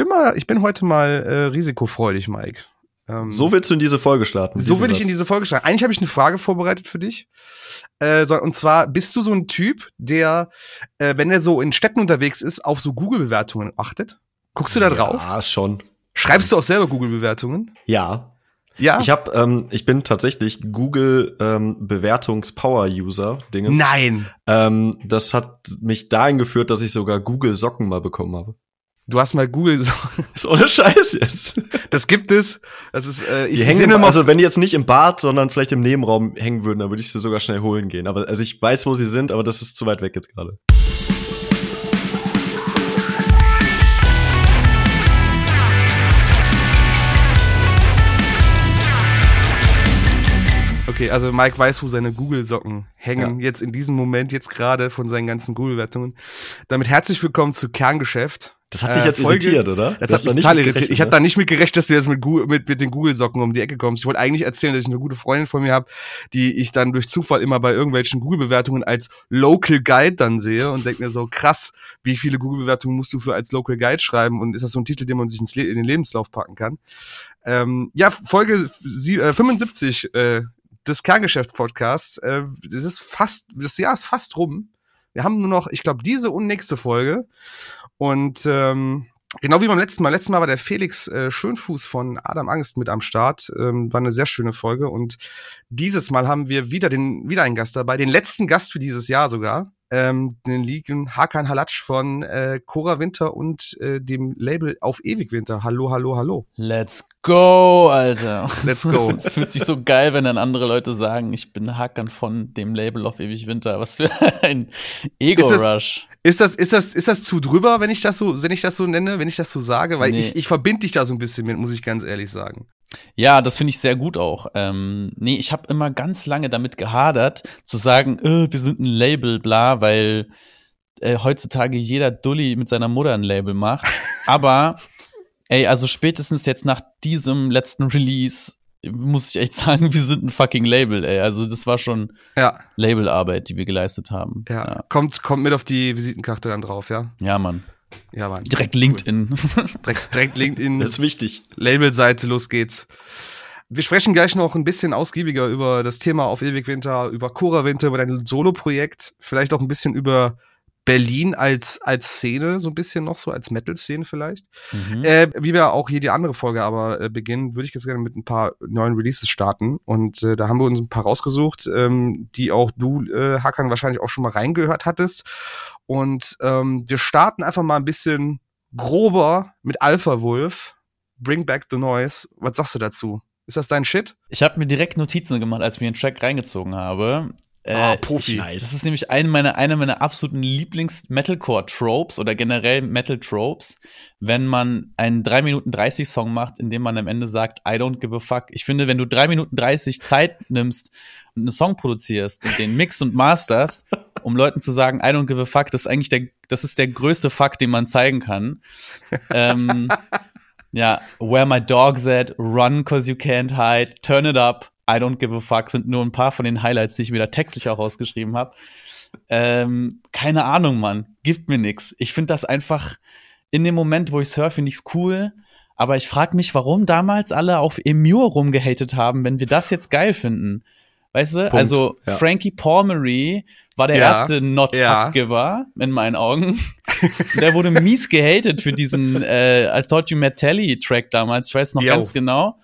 bin mal, ich bin heute mal äh, risikofreudig, Mike. Ähm, so willst du in diese Folge starten? So will ich in diese Folge starten. Eigentlich habe ich eine Frage vorbereitet für dich. Äh, so, und zwar, bist du so ein Typ, der, äh, wenn er so in Städten unterwegs ist, auf so Google-Bewertungen achtet? Guckst du da drauf? Ja, schon. Schreibst du auch selber Google-Bewertungen? Ja. Ja. Ich habe, ähm, ich bin tatsächlich Google ähm, Bewertungs-Power-User. Nein. Ähm, das hat mich dahin geführt, dass ich sogar Google Socken mal bekommen habe. Du hast mal Google so. Ist ohne Scheiß jetzt. Das gibt es. Das ist, äh, ich die hängen immer, also wenn die jetzt nicht im Bad, sondern vielleicht im Nebenraum hängen würden, dann würde ich sie sogar schnell holen gehen. Aber also ich weiß, wo sie sind, aber das ist zu weit weg jetzt gerade. Okay, also Mike weiß, wo seine Google-Socken hängen, ja. jetzt in diesem Moment, jetzt gerade von seinen ganzen Google-Wertungen. Damit herzlich willkommen zu Kerngeschäft. Das hat dich äh, jetzt Folge, irritiert, oder? Das, das hat mich total irritiert. Ich habe da nicht mit gerechnet, dass du jetzt mit, mit, mit den Google-Socken um die Ecke kommst. Ich wollte eigentlich erzählen, dass ich eine gute Freundin von mir habe, die ich dann durch Zufall immer bei irgendwelchen Google-Bewertungen als Local Guide dann sehe und denke mir so, krass, wie viele Google-Bewertungen musst du für als Local Guide schreiben? Und ist das so ein Titel, den man sich ins Le in den Lebenslauf packen kann? Ähm, ja, Folge sie, äh, 75 äh, des Kerngeschäftspodcasts. Äh, das ist fast, das Jahr ist fast rum. Wir haben nur noch, ich glaube, diese und nächste Folge. Und ähm, genau wie beim letzten Mal. Letztes Mal war der Felix äh, Schönfuß von Adam Angst mit am Start. Ähm, war eine sehr schöne Folge. Und dieses Mal haben wir wieder den wieder einen Gast dabei, den letzten Gast für dieses Jahr sogar. Ähm, den liegen Hakan Halatsch von äh, Cora Winter und äh, dem Label Auf Ewig Winter. Hallo, hallo, hallo. Let's go, Alter. Let's go. Es fühlt sich so geil, wenn dann andere Leute sagen, ich bin Hakan von dem Label Auf Ewig Winter. Was für ein Ego-Rush. Ist das, ist das, ist das zu drüber, wenn ich das so, wenn ich das so nenne, wenn ich das so sage? Weil nee. ich, ich verbinde dich da so ein bisschen mit, muss ich ganz ehrlich sagen. Ja, das finde ich sehr gut auch. Ähm, nee, ich habe immer ganz lange damit gehadert, zu sagen, äh, wir sind ein Label, bla, weil äh, heutzutage jeder Dulli mit seiner Mutter ein Label macht. Aber, ey, also spätestens jetzt nach diesem letzten Release muss ich echt sagen, wir sind ein fucking Label, ey. Also das war schon ja. Labelarbeit, die wir geleistet haben. Ja. ja. Kommt, kommt mit auf die Visitenkarte dann drauf, ja? Ja, Mann. Ja, Mann. Direkt LinkedIn. direkt, direkt LinkedIn. Das ist wichtig. Labelseite, los geht's. Wir sprechen gleich noch ein bisschen ausgiebiger über das Thema auf Ewig Winter, über Cora Winter, über dein Solo-Projekt, vielleicht auch ein bisschen über Berlin als, als Szene, so ein bisschen noch so, als Metal-Szene vielleicht. Mhm. Äh, wie wir auch hier die andere Folge aber äh, beginnen, würde ich jetzt gerne mit ein paar neuen Releases starten. Und äh, da haben wir uns ein paar rausgesucht, ähm, die auch du, äh, Hakan, wahrscheinlich auch schon mal reingehört hattest. Und ähm, wir starten einfach mal ein bisschen grober mit Alpha Wolf. Bring Back the Noise. Was sagst du dazu? Ist das dein Shit? Ich habe mir direkt Notizen gemacht, als ich mir den Track reingezogen habe. Äh, ah, Profi. Nice. Das ist nämlich eine meiner, eine meiner absoluten Lieblings-Metalcore-Tropes oder generell Metal-Tropes, wenn man einen 3 Minuten 30 Song macht, in dem man am Ende sagt, I don't give a fuck. Ich finde, wenn du 3 Minuten 30 Zeit nimmst und einen Song produzierst und den Mix und masters, um Leuten zu sagen, I don't give a fuck, das ist eigentlich der, das ist der größte Fuck, den man zeigen kann. ähm, ja, Where My Dog's At, Run Cause You Can't Hide, Turn It Up, I don't give a fuck sind nur ein paar von den Highlights, die ich mir da textlich auch rausgeschrieben habe. Ähm, keine Ahnung, Mann. Gibt mir nix. Ich finde das einfach in dem Moment, wo ich surfe, finde ich's cool. Aber ich frage mich, warum damals alle auf Emure rumgehatet haben, wenn wir das jetzt geil finden. Weißt du? Punkt. Also ja. Frankie Palmery war der ja. erste Not ja. Fuck Giver in meinen Augen. der wurde mies gehatet für diesen äh, I Thought You Met Telly Track damals. Ich weiß noch Yo. ganz genau.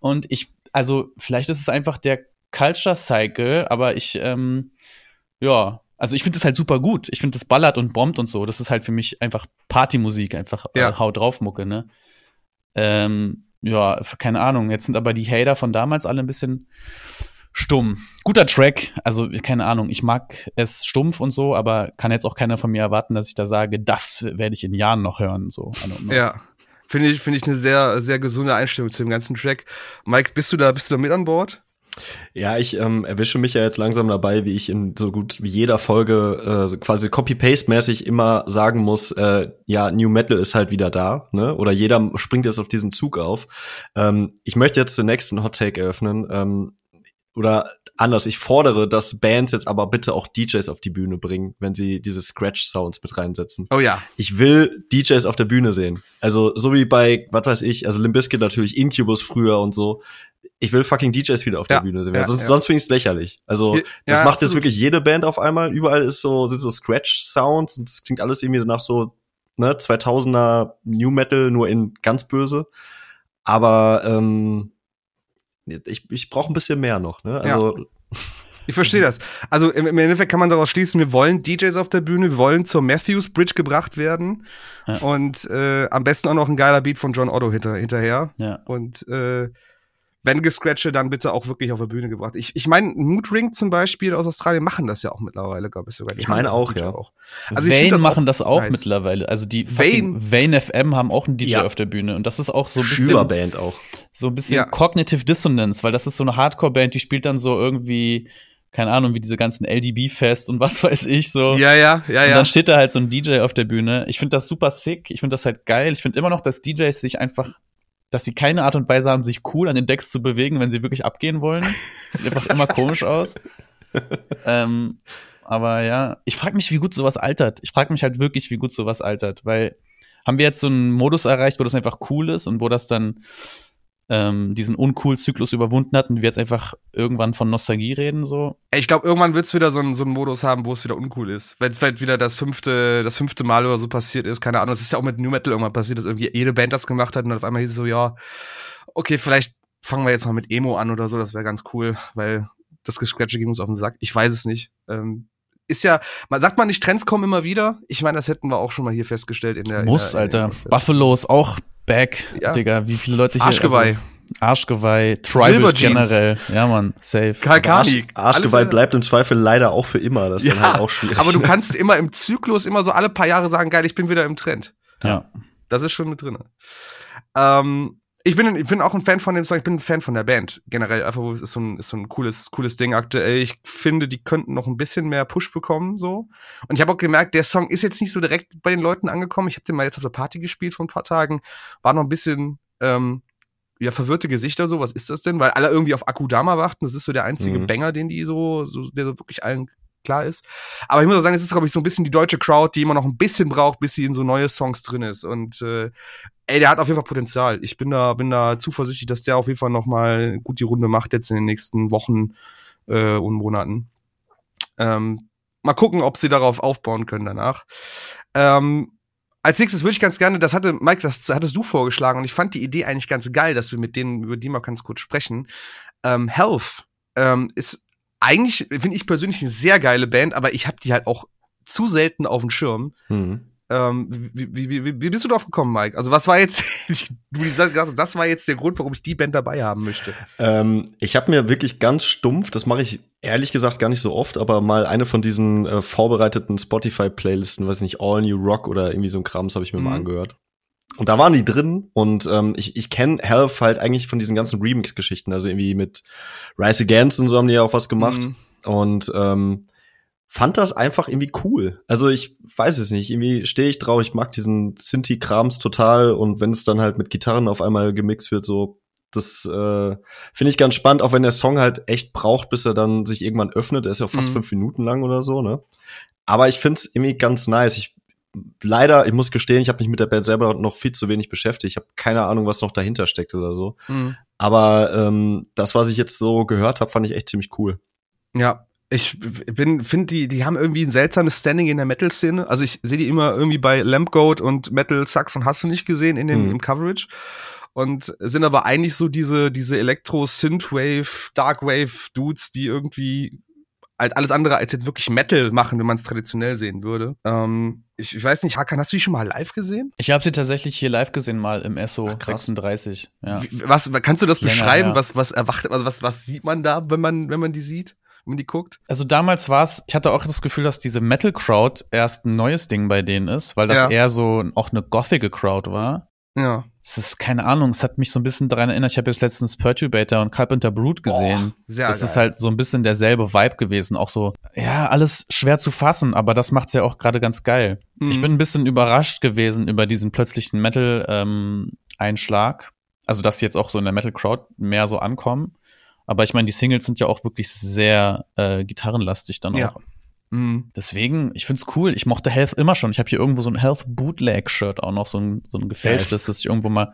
Und ich also vielleicht ist es einfach der Culture Cycle, aber ich, ähm, ja, also ich finde das halt super gut. Ich finde das ballert und bombt und so. Das ist halt für mich einfach Partymusik, einfach äh, ja. äh, Haut drauf Mucke, ne? Ähm, ja, keine Ahnung. Jetzt sind aber die Hater von damals alle ein bisschen stumm. Guter Track, also keine Ahnung, ich mag es stumpf und so, aber kann jetzt auch keiner von mir erwarten, dass ich da sage, das werde ich in Jahren noch hören. So, ja. Finde ich, finde ich eine sehr, sehr gesunde Einstellung zu dem ganzen Track. Mike, bist du da, bist du da mit an Bord? Ja, ich ähm, erwische mich ja jetzt langsam dabei, wie ich in so gut wie jeder Folge äh, quasi Copy-Paste-mäßig immer sagen muss, äh, ja, New Metal ist halt wieder da, ne? Oder jeder springt jetzt auf diesen Zug auf. Ähm, ich möchte jetzt den nächsten Hot Take eröffnen. Ähm, oder anders. Ich fordere, dass Bands jetzt aber bitte auch DJs auf die Bühne bringen, wenn sie diese Scratch-Sounds mit reinsetzen. Oh ja. Ich will DJs auf der Bühne sehen. Also so wie bei, was weiß ich, also Limbiskit natürlich, Incubus früher und so. Ich will fucking DJs wieder auf der Ja, Bühne sehen. ja, sonst ja. sonst finde ich es lächerlich. Also das ja, macht jetzt wirklich jede Band auf einmal. Überall ist so, sind so Scratch-Sounds und es klingt alles irgendwie so nach so ne, 2000er New Metal, nur in ganz böse. Aber ähm, ich, ich brauche ein bisschen mehr noch. Ne? Also Ich verstehe das. Also im, im Endeffekt kann man daraus schließen, wir wollen DJs auf der Bühne, wir wollen zur Matthews Bridge gebracht werden Ja. und äh, am besten auch noch ein geiler Beat von John Otto hinter, hinterher. Ja. Und äh, wenn gescratche, dann bitte auch wirklich auf der Bühne gebracht. Ich, ich meine, Mood Ring zum Beispiel aus Australien machen das ja auch mittlerweile, glaube ich sogar. Die Ich meine auch, ja. Also ich find Vane das machen auch das auch nice. mittlerweile. Also die Vane- Vane FM haben auch einen DJ Ja. auf der Bühne und das ist auch so ein bisschen Schülerband auch. so ein bisschen Ja. Cognitive Dissonance, weil das ist so eine Hardcore-Band, die spielt dann so irgendwie, keine Ahnung, wie diese ganzen LDB-Fest und was weiß ich so. Ja, ja, ja, Und ja. dann steht da halt so ein DJ auf der Bühne. Ich finde das super sick. Ich finde das halt geil. Ich finde immer noch, dass DJs sich einfach, dass sie keine Art und Weise haben, sich cool an den Decks zu bewegen, wenn sie wirklich abgehen wollen. Sieht einfach immer komisch aus. ähm, aber ja, ich frage mich, wie gut sowas altert. Ich frage mich halt wirklich, wie gut sowas altert, weil haben wir jetzt so einen Modus erreicht, wo das einfach cool ist und wo das dann ähm, diesen Uncool-Zyklus überwunden hat und wir jetzt einfach irgendwann von Nostalgie reden, so. Ich glaube, irgendwann wird's wieder so einen so einen Modus haben, wo es wieder uncool ist. Wenn es halt wieder das fünfte, das fünfte Mal oder so passiert ist, keine Ahnung. Das ist ja auch mit New Metal irgendwann passiert, dass irgendwie jede Band das gemacht hat und auf einmal hieß es so, ja, okay, vielleicht fangen wir jetzt mal mit Emo an oder so, das wäre ganz cool, weil das Gescratche ging uns auf den Sack. Ich weiß es nicht. Ähm, ist ja, man sagt man nicht, Trends kommen immer wieder. Ich meine, das hätten wir auch schon mal hier festgestellt in der. Muss, in der, Alter. In der, Buffalo ist auch back, Ja. Digga. Wie viele Leute hier. Arschgeweih. Also, Arschgeweih, Silberjeans. generell. Ja, Mann, safe. Karl Arsch. Arschgeweih Alles- bleibt im Zweifel leider auch für immer. Das ist dann halt auch schwierig. aber du kannst immer im Zyklus immer so alle paar Jahre sagen, geil, ich bin wieder im Trend. Ja. Das ist schon mit drin. Ähm, ich bin, ich bin auch ein Fan von dem Song, ich bin ein Fan von der Band. Generell, einfach, wo es ist so ein, ist so ein cooles, cooles Ding aktuell. Ich finde, die könnten noch ein bisschen mehr Push bekommen, so. Und ich habe auch gemerkt, der Song ist jetzt nicht so direkt bei den Leuten angekommen. Ich habe den mal jetzt auf der Party gespielt vor ein paar Tagen. War noch ein bisschen, ähm, ja, verwirrte Gesichter so, was ist das denn? Weil alle irgendwie auf Akudama warten. Das ist so der einzige Mhm. Banger, den die so, so, der so wirklich allen klar ist. Aber ich muss auch sagen, es ist, glaube ich, so ein bisschen die deutsche Crowd, die immer noch ein bisschen braucht, bis sie in so neue Songs drin ist. Und äh, ey, der hat auf jeden Fall Potenzial. Ich bin da, bin da zuversichtlich, dass der auf jeden Fall noch mal gut die Runde macht jetzt in den nächsten Wochen äh, und Monaten. Ähm, mal gucken, ob sie darauf aufbauen können danach. Ähm, als nächstes würde ich ganz gerne, das hatte, Mike, das hattest du vorgeschlagen und ich fand die Idee eigentlich ganz geil, dass wir mit denen, über die mal ganz kurz sprechen. Ähm, Health ähm, ist eigentlich, finde ich persönlich eine sehr geile Band, aber ich habe die halt auch zu selten auf dem Schirm. Mhm. Ähm, wie, wie, wie, wie bist du drauf gekommen, Mike? Also was war jetzt, du gesagt hast, das war jetzt der Grund, warum ich die Band dabei haben möchte. Ähm, ich habe mir wirklich ganz stumpf, das mache ich ehrlich gesagt gar nicht so oft, aber mal eine von diesen äh, vorbereiteten Spotify-Playlisten, weiß nicht, All New Rock oder irgendwie so ein Krams habe ich mir Mhm. mal angehört. Und da waren die drin und ähm, ich, ich kenne Health halt eigentlich von diesen ganzen Remix-Geschichten, also irgendwie mit Rise Against und so haben die ja auch was gemacht. Mhm. Und ähm, fand das einfach irgendwie cool. Also ich weiß es nicht, irgendwie stehe ich drauf, ich mag diesen Synthi-Krams total und wenn es dann halt mit Gitarren auf einmal gemixt wird, so, das äh, finde ich ganz spannend, auch wenn der Song halt echt braucht, bis er dann sich irgendwann öffnet. Er ist ja auch fast Mhm. fünf Minuten lang oder so, ne? Aber ich finde es irgendwie ganz nice. Ich leider, ich muss gestehen, ich habe mich mit der Band selber noch viel zu wenig beschäftigt. Ich habe keine Ahnung, was noch dahinter steckt oder so. Mhm. Aber ähm, das, was ich jetzt so gehört habe, fand ich echt ziemlich cool. Ja, ich bin, finde die, die haben irgendwie ein seltsames Standing in der Metal-Szene. Also ich sehe die immer irgendwie bei Lampgoat und Metal Sucks und hast du nicht gesehen in dem Mhm. im Coverage. Und sind aber eigentlich so diese, diese Elektro-Synthwave, Darkwave-Dudes, die irgendwie halt alles andere als jetzt wirklich Metal machen, wenn man es traditionell sehen würde. Ähm, ich, ich weiß nicht, Hakan, hast du die schon mal live gesehen? Ich habe sie tatsächlich hier live gesehen, mal im SO Ach, krass. 36. Ja. Wie- Was, kannst du das Länger, beschreiben? ja. Was, was erwacht, also was, was sieht man da, wenn man, wenn man die sieht? Man die guckt? Also damals war es, ich hatte auch das Gefühl, dass diese Metal Crowd erst ein neues Ding bei denen ist, weil das Ja. eher so auch eine gothige Crowd war. Ja. Es ist keine Ahnung, es hat mich so ein bisschen daran erinnert, ich habe jetzt letztens Perturbator und Carpenter Brute gesehen. Oh, sehr das geil. ist halt so ein bisschen derselbe Vibe gewesen, auch so, ja, alles schwer zu fassen, aber das macht's ja auch gerade ganz geil. Ich Mhm. bin ein bisschen überrascht gewesen über diesen plötzlichen Metal-Einschlag. also, dass die jetzt auch so in der Metal-Crowd mehr so ankommen. Aber ich meine, die Singles sind ja auch wirklich sehr äh, gitarrenlastig dann Ja. auch. Mhm. Deswegen, ich find's cool. Ich mochte Health immer schon. Ich habe hier irgendwo so ein Health Bootleg-Shirt auch noch, so ein, so ein gefälschtes, das ich irgendwo mal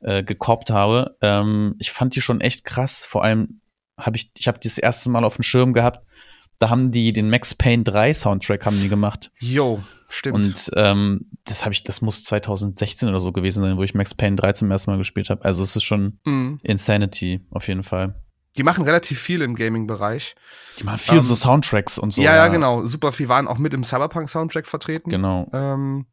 äh, gekoppt habe. Ähm, ich fand die schon echt krass. Vor allem habe ich, ich habe das erste Mal auf dem Schirm gehabt. Da haben die den Max Payne 3 Soundtrack haben die gemacht. Jo, stimmt. Und ähm, das habe ich, das muss 2016 oder so gewesen sein, wo ich Max Payne 3 zum ersten Mal gespielt habe. Also es ist schon mhm. Insanity auf jeden Fall. Die machen relativ viel im Gaming-Bereich. Die machen viel Ähm, so Soundtracks und so. ja, ja, genau. Super viel waren auch mit im Cyberpunk-Soundtrack vertreten. Genau. Ähm,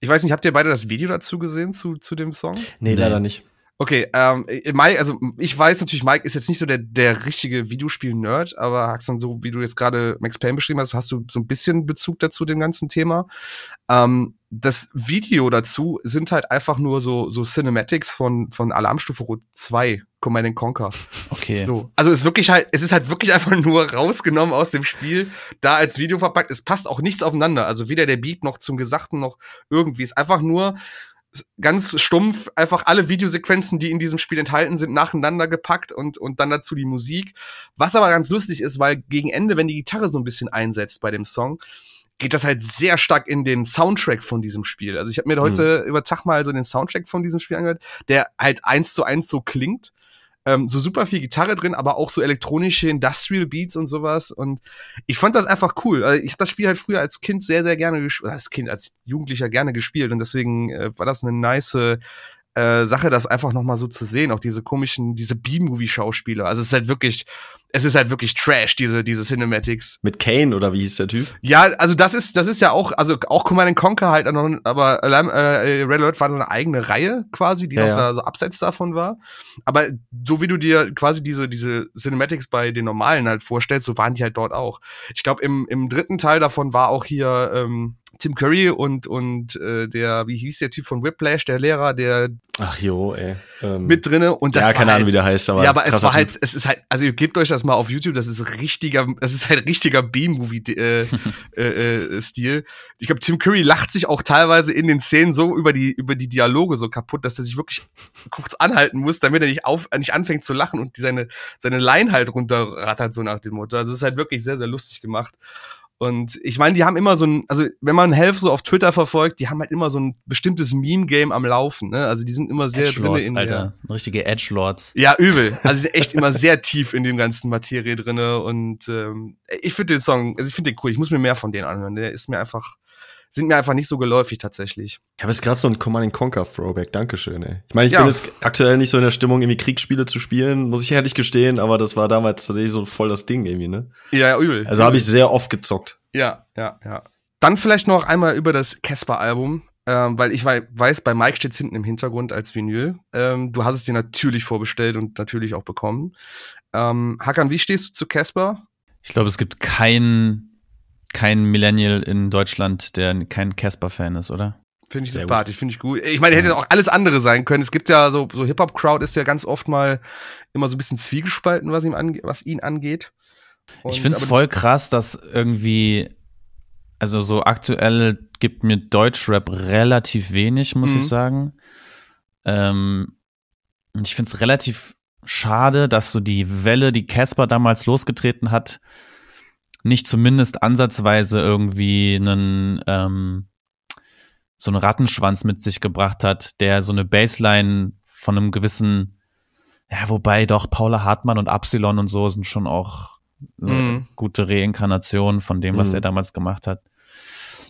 ich weiß nicht, habt ihr beide das Video dazu gesehen, zu, zu dem Song? Nee, Nee. leider nicht. Okay, ähm, Mike, also ich weiß natürlich, Mike ist jetzt nicht so der, der richtige Videospiel-Nerd, aber Haxan, so wie du jetzt gerade Max Payne beschrieben hast, hast du so ein bisschen Bezug dazu, dem ganzen Thema. Ähm, das Video dazu sind halt einfach nur so, so Cinematics von, von Alarmstufe Rot 2, Command and Conquer. Okay. So. Also es ist wirklich halt, es ist halt wirklich einfach nur rausgenommen aus dem Spiel, da als Video verpackt. Es passt auch nichts aufeinander. Also weder der Beat noch zum Gesagten noch irgendwie. Es ist einfach nur ganz stumpf einfach alle Videosequenzen, die in diesem Spiel enthalten sind, nacheinander gepackt und, und dann dazu die Musik. Was aber ganz lustig ist, weil gegen Ende, wenn die Gitarre so ein bisschen einsetzt bei dem Song, geht das halt sehr stark in den Soundtrack von diesem Spiel. Also ich habe mir heute über Tag mal so den Soundtrack von diesem Spiel angehört, der halt eins zu eins so klingt. Ähm, so super viel Gitarre drin, aber auch so elektronische Industrial Beats und sowas. Und ich fand das einfach cool. Also ich habe das Spiel halt früher als Kind sehr, sehr gerne gespielt, als Kind, als Jugendlicher gerne gespielt. Und deswegen äh, war das eine nice äh, Sache, das einfach noch mal so zu sehen. Auch diese komischen, diese B-Movie-Schauspieler. Also es ist halt wirklich, es ist halt wirklich Trash, diese, diese Cinematics. Mit Kane oder wie hieß der Typ? Ja, also das ist, das ist ja auch, also auch Command and Conquer halt, aber äh, Red Alert war so eine eigene Reihe quasi, die Ja, noch ja. da so abseits davon war. Aber so wie du dir quasi diese, diese Cinematics bei den normalen halt vorstellst, so waren die halt dort auch. Ich glaube, im, im dritten Teil davon war auch hier ähm, Tim Curry und, und äh, der, wie hieß der Typ von Whiplash, der Lehrer, der Ach jo, ey. Ähm, mit drinne und das ja, keine halt, Ahnung, wie der heißt, aber ja, aber es war Typ. halt, es ist halt, also ihr gebt euch das mal auf YouTube, das ist richtiger, das ist halt richtiger B-Movie-Stil. Äh, äh, äh, Stil. ich glaube, Tim Curry lacht sich auch teilweise in den Szenen so über die, über die Dialoge so kaputt, dass er sich wirklich kurz anhalten muss, damit er nicht auf, nicht anfängt zu lachen und seine, seine Line halt runterrattert, so nach dem Motto. Also es ist halt wirklich sehr, sehr lustig gemacht. Und ich meine, die haben immer so ein, also wenn man Health so auf Twitter verfolgt, die haben halt immer so ein bestimmtes Meme-Game am Laufen, ne? Also die sind immer sehr drinne Edgelords, in Alter. der, Richtige Edgelords. ja, übel. Also sie sind echt immer sehr tief in dem ganzen Materie drinne und ähm, ich finde den Song, also ich finde den cool. Ich muss mir mehr von denen anhören. Der ist mir einfach, sind mir einfach nicht so geläufig tatsächlich. Ich habe jetzt gerade so ein Command Conquer Throwback. Dankeschön, ey. Ich meine, ich Ja. bin jetzt aktuell nicht so in der Stimmung, irgendwie Kriegsspiele zu spielen, muss ich ehrlich gestehen, aber das war damals tatsächlich so voll das Ding irgendwie, ne? Ja, ja übel. Also habe ich sehr oft gezockt. Ja, ja, ja. Dann vielleicht noch einmal über das Casper-Album, ähm, weil ich wei- weiß, bei Mike steht's hinten im Hintergrund als Vinyl. Ähm, du hast es dir natürlich vorbestellt und natürlich auch bekommen. Ähm, Hakan, wie stehst du zu Casper? Ich glaube, es gibt keinen kein Millennial in Deutschland, der kein Casper-Fan ist, oder? Finde ich Sehr sympathisch, finde ich gut. Ich meine, hätte auch alles andere sein können. Es gibt ja so, so Hip-Hop-Crowd ist ja ganz oft mal immer so ein bisschen zwiegespalten, was, ihm ange was ihn angeht. Und- ich finde es voll krass, dass irgendwie, also so aktuell gibt mir Deutschrap relativ wenig, muss Mhm. ich sagen. Ähm, und ich finde es relativ schade, dass so die Welle, die Casper damals losgetreten hat, nicht zumindest ansatzweise irgendwie einen ähm, so einen Rattenschwanz mit sich gebracht hat, der so eine Baseline von einem gewissen, ja, wobei doch Paula Hartmann und Absilon und so sind schon auch äh, Mhm. gute Reinkarnationen von dem, was Mhm. er damals gemacht hat.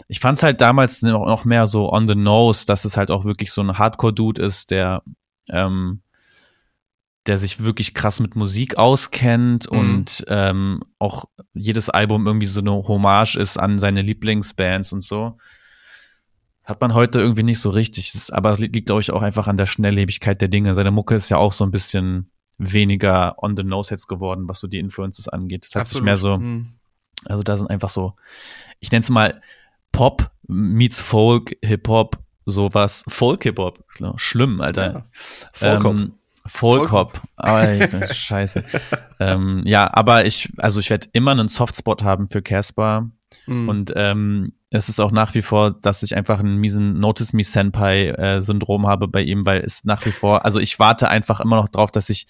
Ich fand es halt damals noch noch mehr so on the nose, dass es halt auch wirklich so ein Hardcore-Dude ist, der ähm, der sich wirklich krass mit Musik auskennt Mhm. und ähm, auch jedes Album irgendwie so eine Hommage ist an seine Lieblingsbands und so. Hat man heute irgendwie nicht so richtig. Aber es liegt, glaube ich, auch einfach an der Schnelllebigkeit der Dinge. Seine Mucke ist ja auch so ein bisschen weniger on the nose jetzt geworden, was so die Influences angeht. Das hat sich Absolut. mehr so, Mhm. also da sind einfach so, ich nenne es mal Pop meets Folk, Hip-Hop, sowas. Folk-Hip-Hop. Schlimm, Alter. Ja. Vollkopf. Ähm, Vollkopf. Alter, scheiße. ähm, ja, aber ich, also ich werde immer einen Softspot haben für Casper. Mhm. Und ähm, es ist auch nach wie vor, dass ich einfach einen miesen Notice Me Senpai äh, Syndrom habe bei ihm, weil es nach wie vor, also ich warte einfach immer noch drauf, dass ich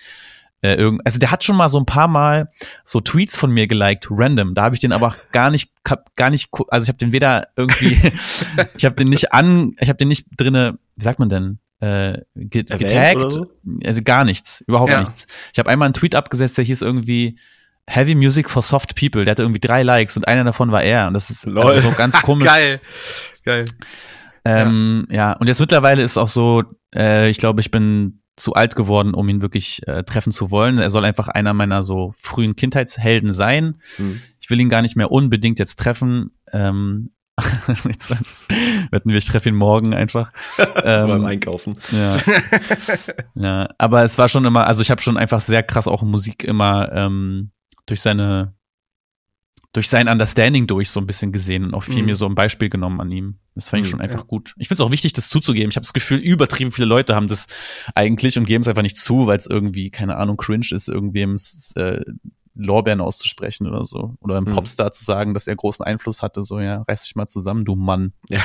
äh, irgend, also der hat schon mal so ein paar Mal so Tweets von mir geliked, random. Da habe ich den aber gar nicht, gar nicht, also ich habe den weder irgendwie, ich habe den nicht an, ich habe den nicht drinne, wie sagt man denn? Äh, get, getaggt, so? also gar nichts, überhaupt ja. nichts. Ich habe einmal einen Tweet abgesetzt, der hieß irgendwie Heavy Music for Soft People. Der hatte irgendwie drei Likes und einer davon war er. Und das ist also so ganz komisch. Geil. Geil. Ähm, ja. ja, und jetzt mittlerweile ist auch so, äh, ich glaube, ich bin zu alt geworden, um ihn wirklich äh, treffen zu wollen. Er soll einfach einer meiner so frühen Kindheitshelden sein. Hm. Ich will ihn gar nicht mehr unbedingt jetzt treffen. Ähm, wetten wir, ich treffe ihn morgen einfach. ähm, beim Einkaufen. Ja. ja, aber es war schon immer, also ich habe schon einfach sehr krass auch Musik immer ähm, durch seine durch sein Understanding durch so ein bisschen gesehen und auch viel mhm. mir so ein Beispiel genommen an ihm. Das fand ich mhm, schon einfach ja. gut. Ich finde es auch wichtig, das zuzugeben. Ich habe das Gefühl, übertrieben viele Leute haben das eigentlich und geben es einfach nicht zu, weil es irgendwie, keine Ahnung, cringe ist, irgendwem äh, Lorbeeren auszusprechen oder so. Oder einem mhm. Popstar zu sagen, dass er großen Einfluss hatte. So, ja, reiß dich mal zusammen, du Mann. Ja.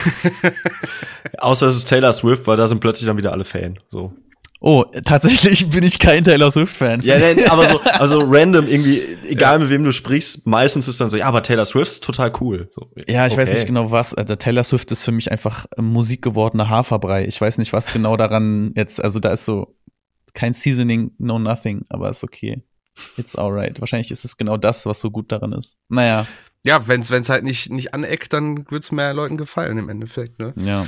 Außer es ist Taylor Swift, weil da sind plötzlich dann wieder alle Fan. So. Oh, tatsächlich bin ich kein Taylor Swift-Fan. Ja, nee, aber so, also random irgendwie, egal ja. mit wem du sprichst, meistens ist dann so, ja, aber Taylor Swift ist total cool. So, ja, ich okay. weiß nicht genau was. Also Taylor Swift ist für mich einfach Musik gewordener Haferbrei. Ich weiß nicht, was genau daran jetzt, also da ist so kein Seasoning, no nothing, aber ist okay. It's alright. Wahrscheinlich ist es genau das, was so gut daran ist. Naja. Ja, wenn es halt nicht, nicht aneckt, dann wird's mehr Leuten gefallen im Endeffekt, ne? Ja.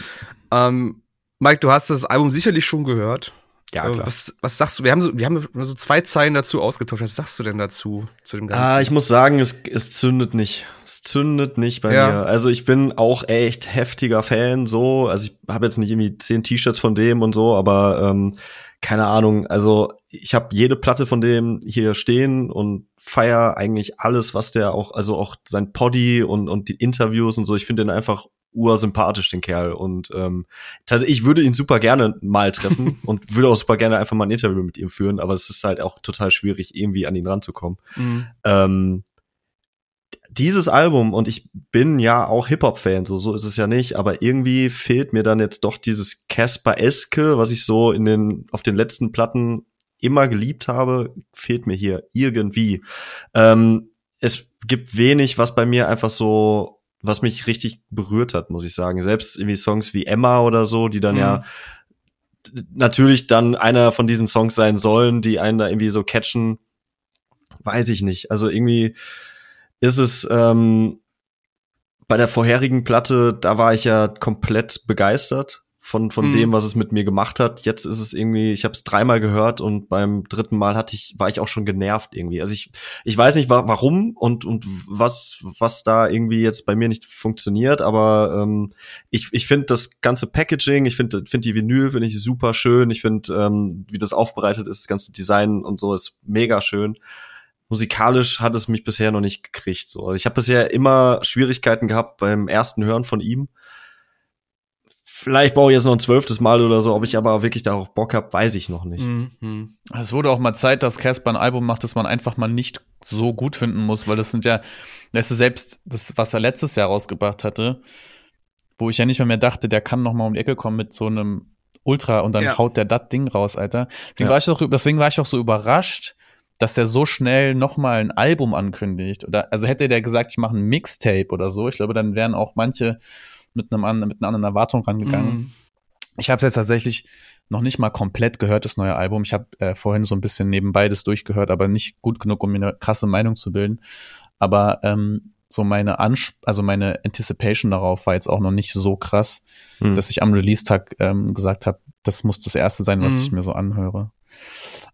Ähm, Mike, du hast das Album sicherlich schon gehört. Ja, klar. Was, was sagst du? Wir haben so, wir haben so zwei Zeilen dazu ausgetauscht. Was sagst du denn dazu, zu dem Ganzen? Ah, ich muss sagen, es, es zündet nicht. Es zündet nicht bei ja. mir. Also ich bin auch echt heftiger Fan, so. Also ich habe jetzt nicht irgendwie zehn T-Shirts von dem und so, aber ähm, keine Ahnung. Also ich habe jede Platte von dem hier stehen und feier eigentlich alles, was der auch, also auch sein Poddy und, und die Interviews und so. Ich finde den einfach ursympathisch, den Kerl. Und ähm, tatsächlich, ich würde ihn super gerne mal treffen und würde auch super gerne einfach mal ein Interview mit ihm führen, aber es ist halt auch total schwierig, irgendwie an ihn ranzukommen. Mhm. Ähm, dieses Album, und ich bin ja auch Hip-Hop-Fan, so, so ist es ja nicht, aber irgendwie fehlt mir dann jetzt doch dieses Casper-eske, was ich so in den, auf den letzten Platten immer geliebt habe, fehlt mir hier irgendwie. Ähm, es gibt wenig, was bei mir einfach so was mich richtig berührt hat, muss ich sagen. Selbst irgendwie Songs wie Emma oder so, die dann mhm. ja natürlich dann einer von diesen Songs sein sollen, die einen da irgendwie so catchen, weiß ich nicht. Also irgendwie ist es ähm, bei der vorherigen Platte, da war ich ja komplett begeistert von, von mhm. dem, was es mit mir gemacht hat. Jetzt ist es irgendwie, ich habe es dreimal gehört und beim dritten Mal hatte ich, war ich auch schon genervt irgendwie. Also ich, ich weiß nicht wa warum und, und was, was da irgendwie jetzt bei mir nicht funktioniert, aber ähm, ich, ich finde das ganze Packaging, ich finde find die Vinyl, finde ich super schön. Ich finde, ähm, wie das aufbereitet ist, das ganze Design und so ist mega schön musikalisch hat es mich bisher noch nicht gekriegt. So. Also ich habe bisher immer Schwierigkeiten gehabt beim ersten Hören von ihm. Vielleicht brauche ich jetzt noch ein zwölftes Mal oder so, ob ich aber wirklich darauf Bock habe, weiß ich noch nicht. Mhm. Es wurde auch mal Zeit, dass Casper ein Album macht, das man einfach mal nicht so gut finden muss, weil das sind ja, das ist selbst das, was er letztes Jahr rausgebracht hatte, wo ich ja nicht mehr, mehr dachte, der kann noch mal um die Ecke kommen mit so einem Ultra und dann ja. haut der das Ding raus, Alter. Deswegen, ja. war ich auch, deswegen war ich auch so überrascht, dass der so schnell noch mal ein Album ankündigt. Oder also hätte der gesagt, ich mache ein Mixtape oder so, ich glaube, dann wären auch manche mit, einem, mit einer anderen Erwartung rangegangen. Mhm. Ich habe es jetzt tatsächlich noch nicht mal komplett gehört, das neue Album. Ich habe äh, vorhin so ein bisschen nebenbei das durchgehört, aber nicht gut genug, um mir eine krasse Meinung zu bilden. Aber ähm, so meine Ansp also meine Anticipation darauf war jetzt auch noch nicht so krass, mhm. dass ich am Release-Tag ähm, gesagt habe, das muss das erste sein, was mhm. ich mir so anhöre.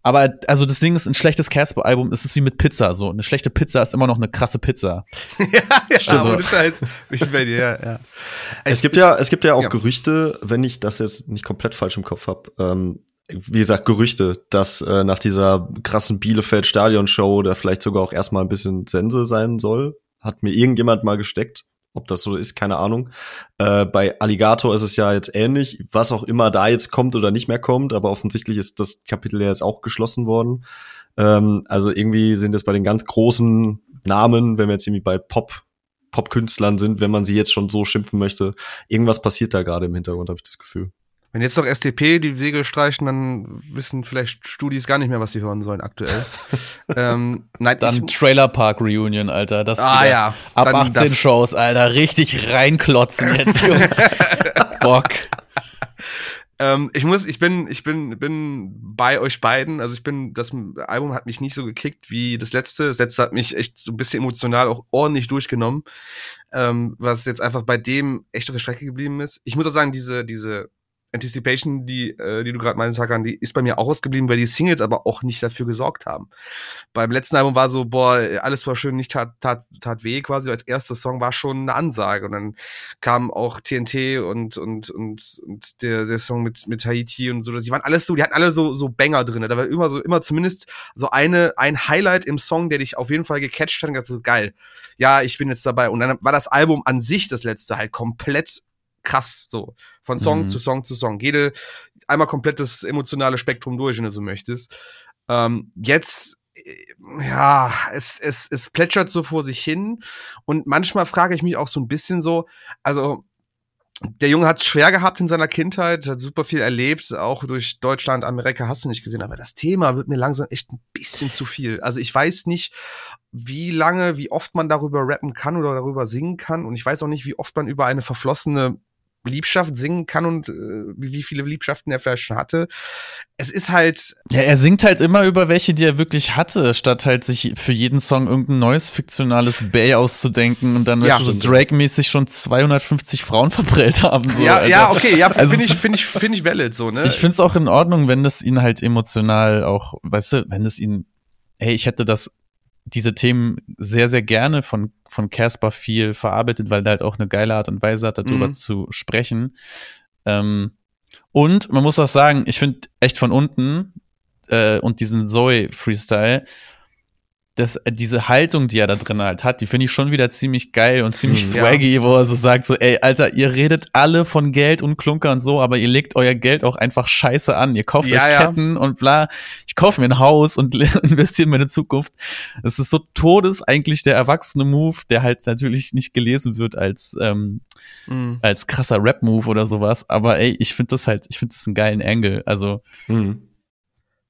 Aber also das Ding ist, ein schlechtes Casper-Album ist es wie mit Pizza. So eine schlechte Pizza ist immer noch eine krasse Pizza. ja, ja, also, ohne Scheiß. Ich dir, ja, ja. Es, es gibt ja, es gibt ja auch ja. Gerüchte, wenn ich das jetzt nicht komplett falsch im Kopf habe. Ähm, wie gesagt, Gerüchte, dass äh, nach dieser krassen Bielefeld-Stadion-Show da vielleicht sogar auch erstmal ein bisschen Sense sein soll. Hat mir irgendjemand mal gesteckt. Ob das so ist, keine Ahnung. Äh, bei Alligator ist es ja jetzt ähnlich, was auch immer da jetzt kommt oder nicht mehr kommt, aber offensichtlich ist das Kapitel ja jetzt auch geschlossen worden. Ähm, also irgendwie sind es bei den ganz großen Namen, wenn wir jetzt irgendwie bei Pop Popkünstlern sind, wenn man sie jetzt schon so schimpfen möchte, irgendwas passiert da gerade im Hintergrund, habe ich das Gefühl. Wenn jetzt noch STP die Segel streichen, dann wissen vielleicht Studis gar nicht mehr, was sie hören sollen aktuell. ähm, nein, dann ich, Trailer Park Reunion, Alter. Das ah ja. Ab 18 Shows, Alter. Richtig reinklotzen jetzt, Jungs. Bock. Ähm, ich muss, ich bin, ich bin, bin bei euch beiden. Also ich bin, das Album hat mich nicht so gekickt wie das letzte. Das letzte hat mich echt so ein bisschen emotional auch ordentlich durchgenommen. Ähm, was jetzt einfach bei dem echt auf der Strecke geblieben ist. Ich muss auch sagen, diese, diese Anticipation, die, äh, die du gerade meinst, Hakan, die ist bei mir auch ausgeblieben, weil die Singles aber auch nicht dafür gesorgt haben. Beim letzten Album war so, boah, alles war schön, nicht tat, tat, tat weh quasi. Als erster Song war schon eine Ansage. Und dann kam auch TNT und, und, und, und der, der Song mit, mit Haiti und so. Die waren alles so, die hatten alle so, so Banger drin. Da war immer so, immer zumindest so eine, ein Highlight im Song, der dich auf jeden Fall gecatcht hat und gesagt, so geil. Ja, ich bin jetzt dabei. Und dann war das Album an sich, das letzte, halt komplett krass, so. Von Song mhm. zu Song zu Song. Jede, einmal komplettes emotionale Spektrum durch, wenn du so möchtest. Ähm, jetzt, äh, ja, es, es, es plätschert so vor sich hin. Und manchmal frage ich mich auch so ein bisschen so, also, der Junge hat es schwer gehabt in seiner Kindheit, hat super viel erlebt, auch durch Deutschland, Amerika hast du nicht gesehen, aber das Thema wird mir langsam echt ein bisschen zu viel. Also ich weiß nicht, wie lange, wie oft man darüber rappen kann oder darüber singen kann und ich weiß auch nicht, wie oft man über eine verflossene Liebschaft singen kann und äh, wie viele Liebschaften er vielleicht schon hatte. Es ist halt. Ja, er singt halt immer über welche, die er wirklich hatte, statt halt sich für jeden Song irgendein neues fiktionales Bay auszudenken und dann, ja, weißt du, so Drake-mäßig schon 250 Frauen verprellt haben. So, ja, Alter. ja, okay, ja, also finde ich, finde ich, finde ich valid so, ne? Ich finde es auch in Ordnung, wenn das ihn halt emotional auch, weißt du, wenn es ihn, hey, ich hätte das diese Themen sehr, sehr gerne von, von Casper viel verarbeitet, weil er halt auch eine geile Art und Weise hat, darüber mhm. zu sprechen. Ähm, und man muss auch sagen, ich finde echt von unten äh, und diesen Zoe-Freestyle das, äh, diese Haltung, die er da drin halt hat, die finde ich schon wieder ziemlich geil und ziemlich hm, swaggy, ja. wo er so sagt, so, ey, Alter, ihr redet alle von Geld und Klunker und so, aber ihr legt euer Geld auch einfach scheiße an. Ihr kauft ja, euch ja. Ketten und bla. Ich kaufe mir ein Haus und investiere in meine Zukunft. Das ist so todes eigentlich der erwachsene Move, der halt natürlich nicht gelesen wird als, ähm, mhm. als krasser Rap-Move oder sowas. Aber ey, ich finde das halt, ich finde das einen geilen Angle. Also, mhm.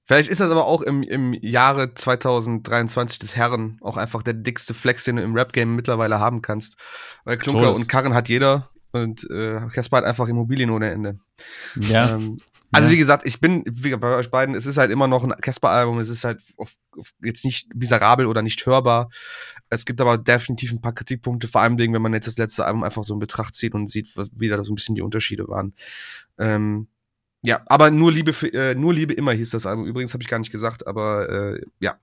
Vielleicht ist das aber auch im, im Jahre 2023 des Herren auch einfach der dickste Flex, den du im Rap-Game mittlerweile haben kannst. Weil Klunker Todes. und Karren hat jeder und äh, Casper hat einfach Immobilien ohne Ende. Ja. Ähm, also ja. wie gesagt, ich bin wie bei euch beiden, es ist halt immer noch ein Casper-Album, es ist halt auf, auf jetzt nicht miserabel oder nicht hörbar. Es gibt aber definitiv ein paar Kritikpunkte, vor allem wenn man jetzt das letzte Album einfach so in Betracht zieht und sieht, wie da so ein bisschen die Unterschiede waren. Ähm, ja, aber nur Liebe für, äh, nur Liebe immer hieß das Album. Übrigens habe ich gar nicht gesagt, aber äh, ja.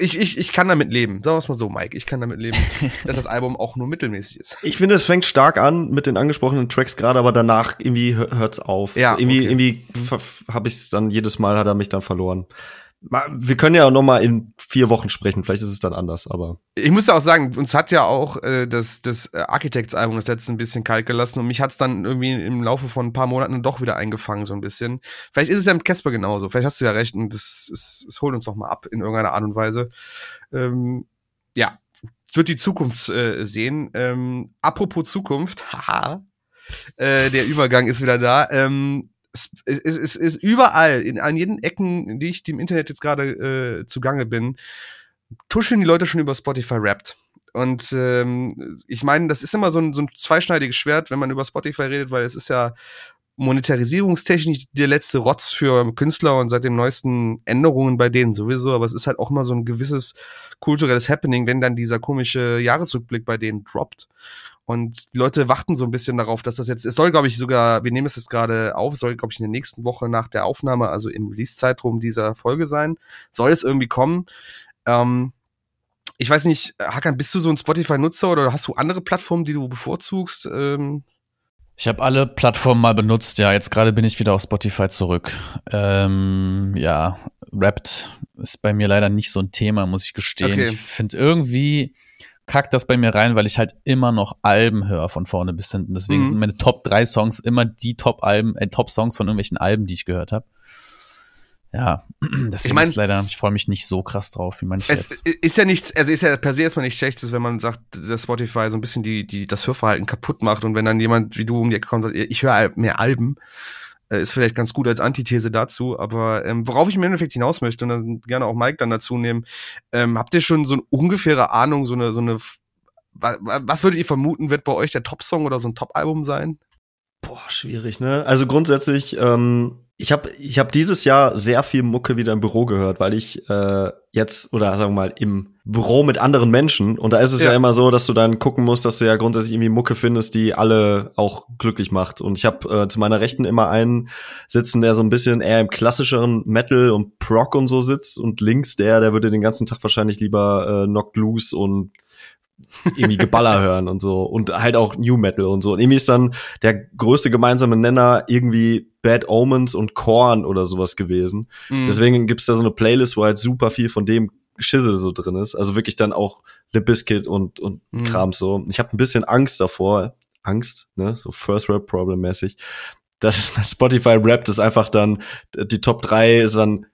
Ich, ich, ich kann damit leben. Sagen wir es mal so, Mike. Ich kann damit leben, dass das Album auch nur mittelmäßig ist. Ich finde, es fängt stark an mit den angesprochenen Tracks gerade, aber danach irgendwie hört's auf. Ja, irgendwie, okay. irgendwie habe ich es dann jedes Mal hat er mich dann verloren. Wir können ja auch noch mal in vier Wochen sprechen. Vielleicht ist es dann anders, aber. Ich muss ja auch sagen, uns hat ja auch äh, das, das äh, Architects-Album das letzte ein bisschen kalt gelassen und mich hat es dann irgendwie im Laufe von ein paar Monaten doch wieder eingefangen, so ein bisschen. Vielleicht ist es ja mit Casper genauso. Vielleicht hast du ja recht und das, das, das holt uns noch mal ab in irgendeiner Art und Weise. Ähm, ja, wird die Zukunft äh, sehen. Ähm, apropos Zukunft, haha, äh, der Übergang ist wieder da. Ähm, es, es, es ist überall, in, an jeden Ecken, die ich die im Internet jetzt gerade äh, zugange bin, tuscheln die Leute schon über Spotify Rappt. Und ähm, ich meine, das ist immer so ein, so ein zweischneidiges Schwert, wenn man über Spotify redet, weil es ist ja monetarisierungstechnisch der letzte Rotz für Künstler und seit den neuesten Änderungen bei denen sowieso, aber es ist halt auch immer so ein gewisses kulturelles Happening, wenn dann dieser komische Jahresrückblick bei denen droppt. Und die Leute warten so ein bisschen darauf, dass das jetzt, es soll, glaube ich, sogar, wir nehmen es jetzt gerade auf, soll, glaube ich, in der nächsten Woche nach der Aufnahme, also im Release-Zeitraum dieser Folge sein, soll es irgendwie kommen. Ähm, ich weiß nicht, Hakan, bist du so ein Spotify-Nutzer oder hast du andere Plattformen, die du bevorzugst? Ähm ich habe alle Plattformen mal benutzt, ja, jetzt gerade bin ich wieder auf Spotify zurück. Ähm, ja, Rapt ist bei mir leider nicht so ein Thema, muss ich gestehen. Okay. Ich finde irgendwie, kackt das bei mir rein, weil ich halt immer noch Alben höre von vorne bis hinten. Deswegen mhm. sind meine Top 3 Songs immer die Top-Alben, äh, Top-Songs von irgendwelchen Alben, die ich gehört habe. Ja, deswegen ich mein, ist leider, ich freue mich nicht so krass drauf, wie manche es jetzt. Ist ja nichts, also ist ja per se erstmal nicht schlechtes, wenn man sagt, dass Spotify so ein bisschen die, die, das Hörverhalten kaputt macht und wenn dann jemand wie du um die Ecke kommt und sagt, ich höre mehr Alben, Äh, ist vielleicht ganz gut als Antithese dazu, aber ähm, worauf ich im Endeffekt hinaus möchte und dann gerne auch Mike dann dazu nehmen, ähm, habt ihr schon so eine ungefähre Ahnung, so eine, so eine, was, würdet ihr vermuten, wird bei euch der Top-Song oder so ein Top-Album sein? Boah, schwierig, ne? Also grundsätzlich, ähm, ich habe ich hab dieses Jahr sehr viel Mucke wieder im Büro gehört, weil ich äh, jetzt, oder sagen wir mal, im Büro mit anderen Menschen, und da ist es ja. ja immer so, dass du dann gucken musst, dass du ja grundsätzlich irgendwie Mucke findest, die alle auch glücklich macht. Und ich habe äh, zu meiner Rechten immer einen sitzen, der so ein bisschen eher im klassischeren Metal und Proc und so sitzt, und links der, der würde den ganzen Tag wahrscheinlich lieber äh, Knocked Loose und irgendwie Geballer hören und so und halt auch New Metal und so. Und irgendwie ist dann der größte gemeinsame Nenner irgendwie Bad Omens und Korn oder sowas gewesen. Mhm. Deswegen gibt's da so eine Playlist, wo halt super viel von dem Schissel so drin ist. Also wirklich dann auch The Biscuit und, und mhm. Kram so. Ich habe ein bisschen Angst davor. Angst, ne? So First Rap Problem mäßig. Das Spotify Rap ist einfach dann, die Top 3 ist dann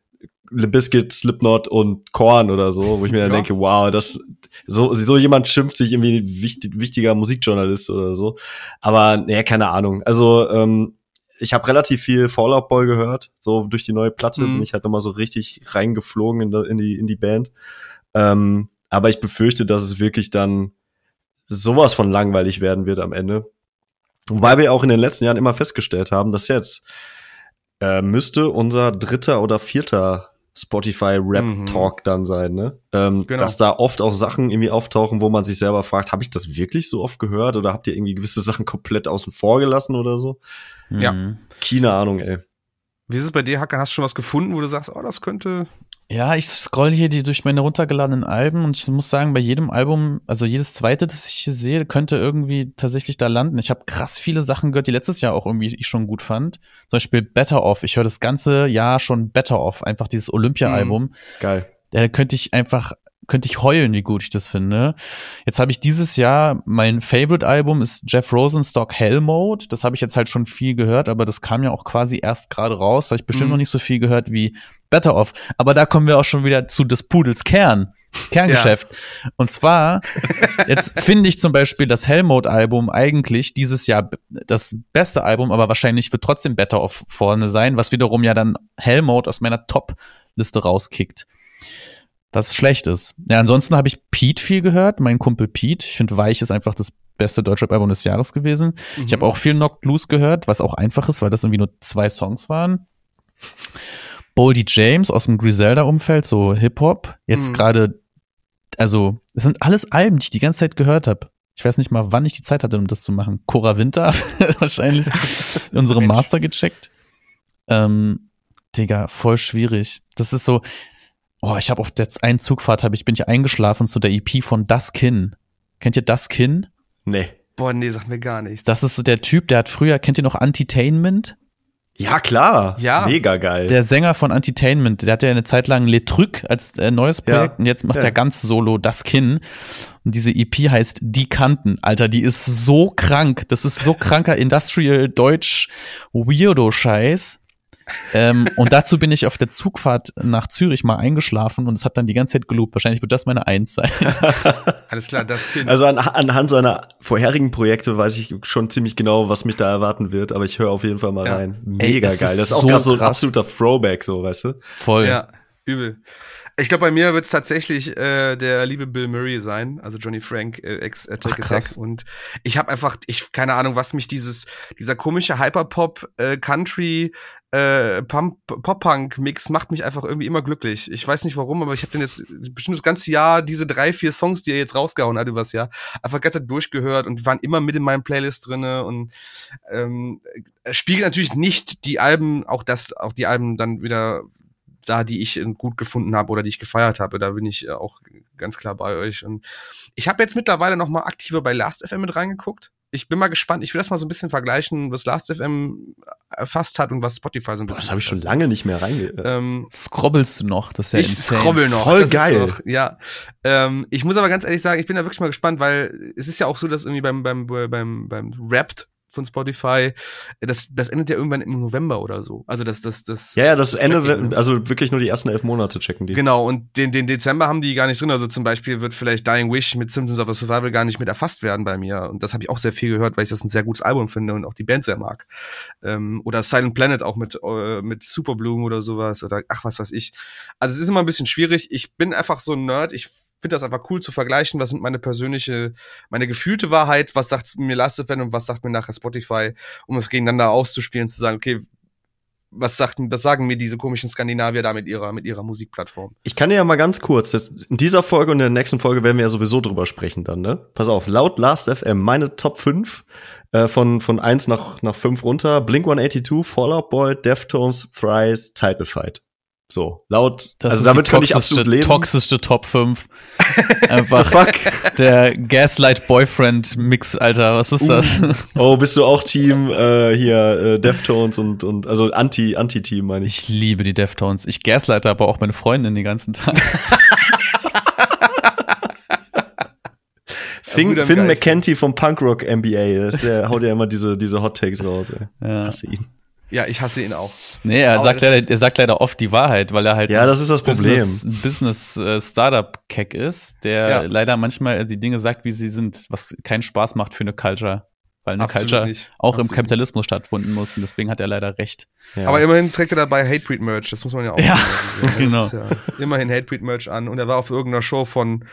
Biscuit, Slipknot und Korn oder so, wo ich mir dann ja. denke, wow, das so so jemand schimpft sich irgendwie wichtig, wichtiger Musikjournalist oder so. Aber nee, keine Ahnung. Also ähm, ich habe relativ viel Fallout Boy gehört, so durch die neue Platte mhm. bin ich halt nochmal so richtig reingeflogen in, in die in die Band. Ähm, aber ich befürchte, dass es wirklich dann sowas von langweilig werden wird am Ende. Wobei wir auch in den letzten Jahren immer festgestellt haben, dass jetzt äh, müsste unser dritter oder vierter Spotify Rap mhm. Talk dann sein, ne? Ähm, genau. Dass da oft auch Sachen irgendwie auftauchen, wo man sich selber fragt, habe ich das wirklich so oft gehört oder habt ihr irgendwie gewisse Sachen komplett außen vor gelassen oder so? Ja. Keine Ahnung, ey. Wie ist es bei dir, Hacker? Hast du schon was gefunden, wo du sagst, oh, das könnte ja, ich scroll hier die durch meine runtergeladenen Alben und ich muss sagen, bei jedem Album, also jedes zweite, das ich hier sehe, könnte irgendwie tatsächlich da landen. Ich habe krass viele Sachen gehört, die letztes Jahr auch irgendwie ich schon gut fand. Zum Beispiel Better Off. Ich höre das ganze Jahr schon Better Off, einfach dieses Olympia-Album. Mhm, geil. Da könnte ich einfach könnte ich heulen, wie gut ich das finde. Jetzt habe ich dieses Jahr, mein Favorite-Album ist Jeff Rosenstock Hell Mode. Das habe ich jetzt halt schon viel gehört, aber das kam ja auch quasi erst gerade raus. Da habe ich bestimmt mhm. noch nicht so viel gehört wie Better Off. Aber da kommen wir auch schon wieder zu des Pudels Kern. Kerngeschäft. Ja. Und zwar, jetzt finde ich zum Beispiel das Hellmode-Album eigentlich dieses Jahr das beste Album, aber wahrscheinlich wird trotzdem Better Off vorne sein, was wiederum ja dann Hellmode aus meiner Top-Liste rauskickt was schlecht ist. Ja, ansonsten habe ich Pete viel gehört, mein Kumpel Pete. Ich finde, Weich ist einfach das beste Deutschrap-Album des Jahres gewesen. Mhm. Ich habe auch viel Knocked Loose gehört, was auch einfach ist, weil das irgendwie nur zwei Songs waren. Boldy James aus dem Griselda-Umfeld, so Hip-Hop. Jetzt mhm. gerade, also, es sind alles Alben, die ich die ganze Zeit gehört habe. Ich weiß nicht mal, wann ich die Zeit hatte, um das zu machen. Cora Winter, wahrscheinlich unsere Master gecheckt. Ähm, Digga, voll schwierig. Das ist so, Oh, ich habe auf der einen Zugfahrt hab ich, bin ich eingeschlafen zu der EP von Daskin. Kennt ihr Daskin? Nee. Boah, nee, sag mir gar nichts. Das ist so der Typ, der hat früher, kennt ihr noch Antitainment? Ja, klar. Ja. Mega geil. Der Sänger von Antitainment, der hat ja eine Zeit lang Le Truc als äh, neues Projekt ja. und jetzt macht ja. er ganz solo das Kinn. Und diese EP heißt Die Kanten. Alter, die ist so krank. Das ist so kranker Industrial Deutsch Weirdo Scheiß ähm, und dazu bin ich auf der Zugfahrt nach Zürich mal eingeschlafen und es hat dann die ganze Zeit geloopt. Wahrscheinlich wird das meine Eins sein. Alles klar, das Kind. Also an, anhand seiner vorherigen Projekte weiß ich schon ziemlich genau, was mich da erwarten wird, aber ich höre auf jeden Fall mal ja. rein. Mega Ey, geil. Das ist auch so gerade so ein absoluter Throwback, so, weißt du? Voll. Ja, übel. Ich glaube, bei mir wird es tatsächlich äh, der liebe Bill Murray sein, also Johnny Frank, äh, ex Attack Ach, Attack. Und ich habe einfach, ich keine Ahnung, was mich dieses, dieser komische Hyperpop äh, Country äh, Pop-Punk-Mix macht mich einfach irgendwie immer glücklich. Ich weiß nicht warum, aber ich habe den jetzt bestimmt das ganze Jahr, diese drei, vier Songs, die er jetzt rausgehauen hat übers Jahr, einfach ganz durchgehört und waren immer mit in meinem Playlist drinne und ähm, spiegelt natürlich nicht die Alben, auch das, auch die Alben dann wieder da, die ich gut gefunden habe oder die ich gefeiert habe. Da bin ich äh, auch ganz klar bei euch. Und ich habe jetzt mittlerweile noch mal aktiver bei Last.fm mit reingeguckt. Ich bin mal gespannt. Ich will das mal so ein bisschen vergleichen, was Last.fm erfasst hat und was Spotify so ein bisschen. Boah, das habe ich schon lange nicht mehr reinge. Ähm, Scrobbelst du noch? Das ist ja Ich insane. scrobbel noch. Voll das geil. Doch, ja. Ähm, ich muss aber ganz ehrlich sagen, ich bin da wirklich mal gespannt, weil es ist ja auch so, dass irgendwie beim beim beim beim Rapt von Spotify. Das, das endet ja irgendwann im November oder so. Also das, das, das. Ja, ja, das, das Ende, ne? also wirklich nur die ersten elf Monate checken die. Genau, und den, den Dezember haben die gar nicht drin. Also zum Beispiel wird vielleicht Dying Wish mit Symptoms of a Survival gar nicht mit erfasst werden bei mir. Und das habe ich auch sehr viel gehört, weil ich das ein sehr gutes Album finde und auch die Band sehr mag. Ähm, oder Silent Planet auch mit, äh, mit Super Bloom oder sowas. Oder ach, was weiß ich. Also es ist immer ein bisschen schwierig. Ich bin einfach so ein Nerd. Ich finde das einfach cool zu vergleichen, was sind meine persönliche, meine gefühlte Wahrheit, was sagt mir Last.fm und was sagt mir nachher Spotify, um es gegeneinander auszuspielen, zu sagen, okay, was, sagt, was sagen mir diese komischen Skandinavier da mit ihrer, mit ihrer Musikplattform? Ich kann dir ja mal ganz kurz, in dieser Folge und in der nächsten Folge werden wir ja sowieso drüber sprechen dann, ne? Pass auf, laut Last.fm, meine Top 5 äh, von, von 1 nach, nach 5 runter, Blink 182, Fallout Boy, Deftones, Thrice, Title Fight. So, laut, das also damit kann ich absolut leben. toxischste Top 5. Einfach der Gaslight Boyfriend Mix, Alter, was ist uh. das? Oh, bist du auch Team äh, hier äh, Deftones und und also Anti Anti Team meine ich. Ich liebe die Deftones. Ich gaslighte aber auch meine Freundin den ganzen Tag. Finn, ja, Finn McKenty vom Punkrock NBA, das, der haut ja immer diese diese Hot Takes raus, ey. Ja. Hasse ihn. Ja, ich hasse ihn auch. Nee, er sagt, leider, er sagt leider oft die Wahrheit, weil er halt ja, das ist das Problem. Business, Business äh, Startup Keck ist, der ja. leider manchmal die Dinge sagt, wie sie sind, was keinen Spaß macht für eine Culture. Weil eine Absolut Culture nicht. auch Absolut im Kapitalismus stattfinden muss und deswegen hat er leider recht. Ja. Aber immerhin trägt er dabei Hatebreed Merch, das muss man ja auch ja, genau. Ja immerhin Hatebreed Merch an und er war auf irgendeiner Show von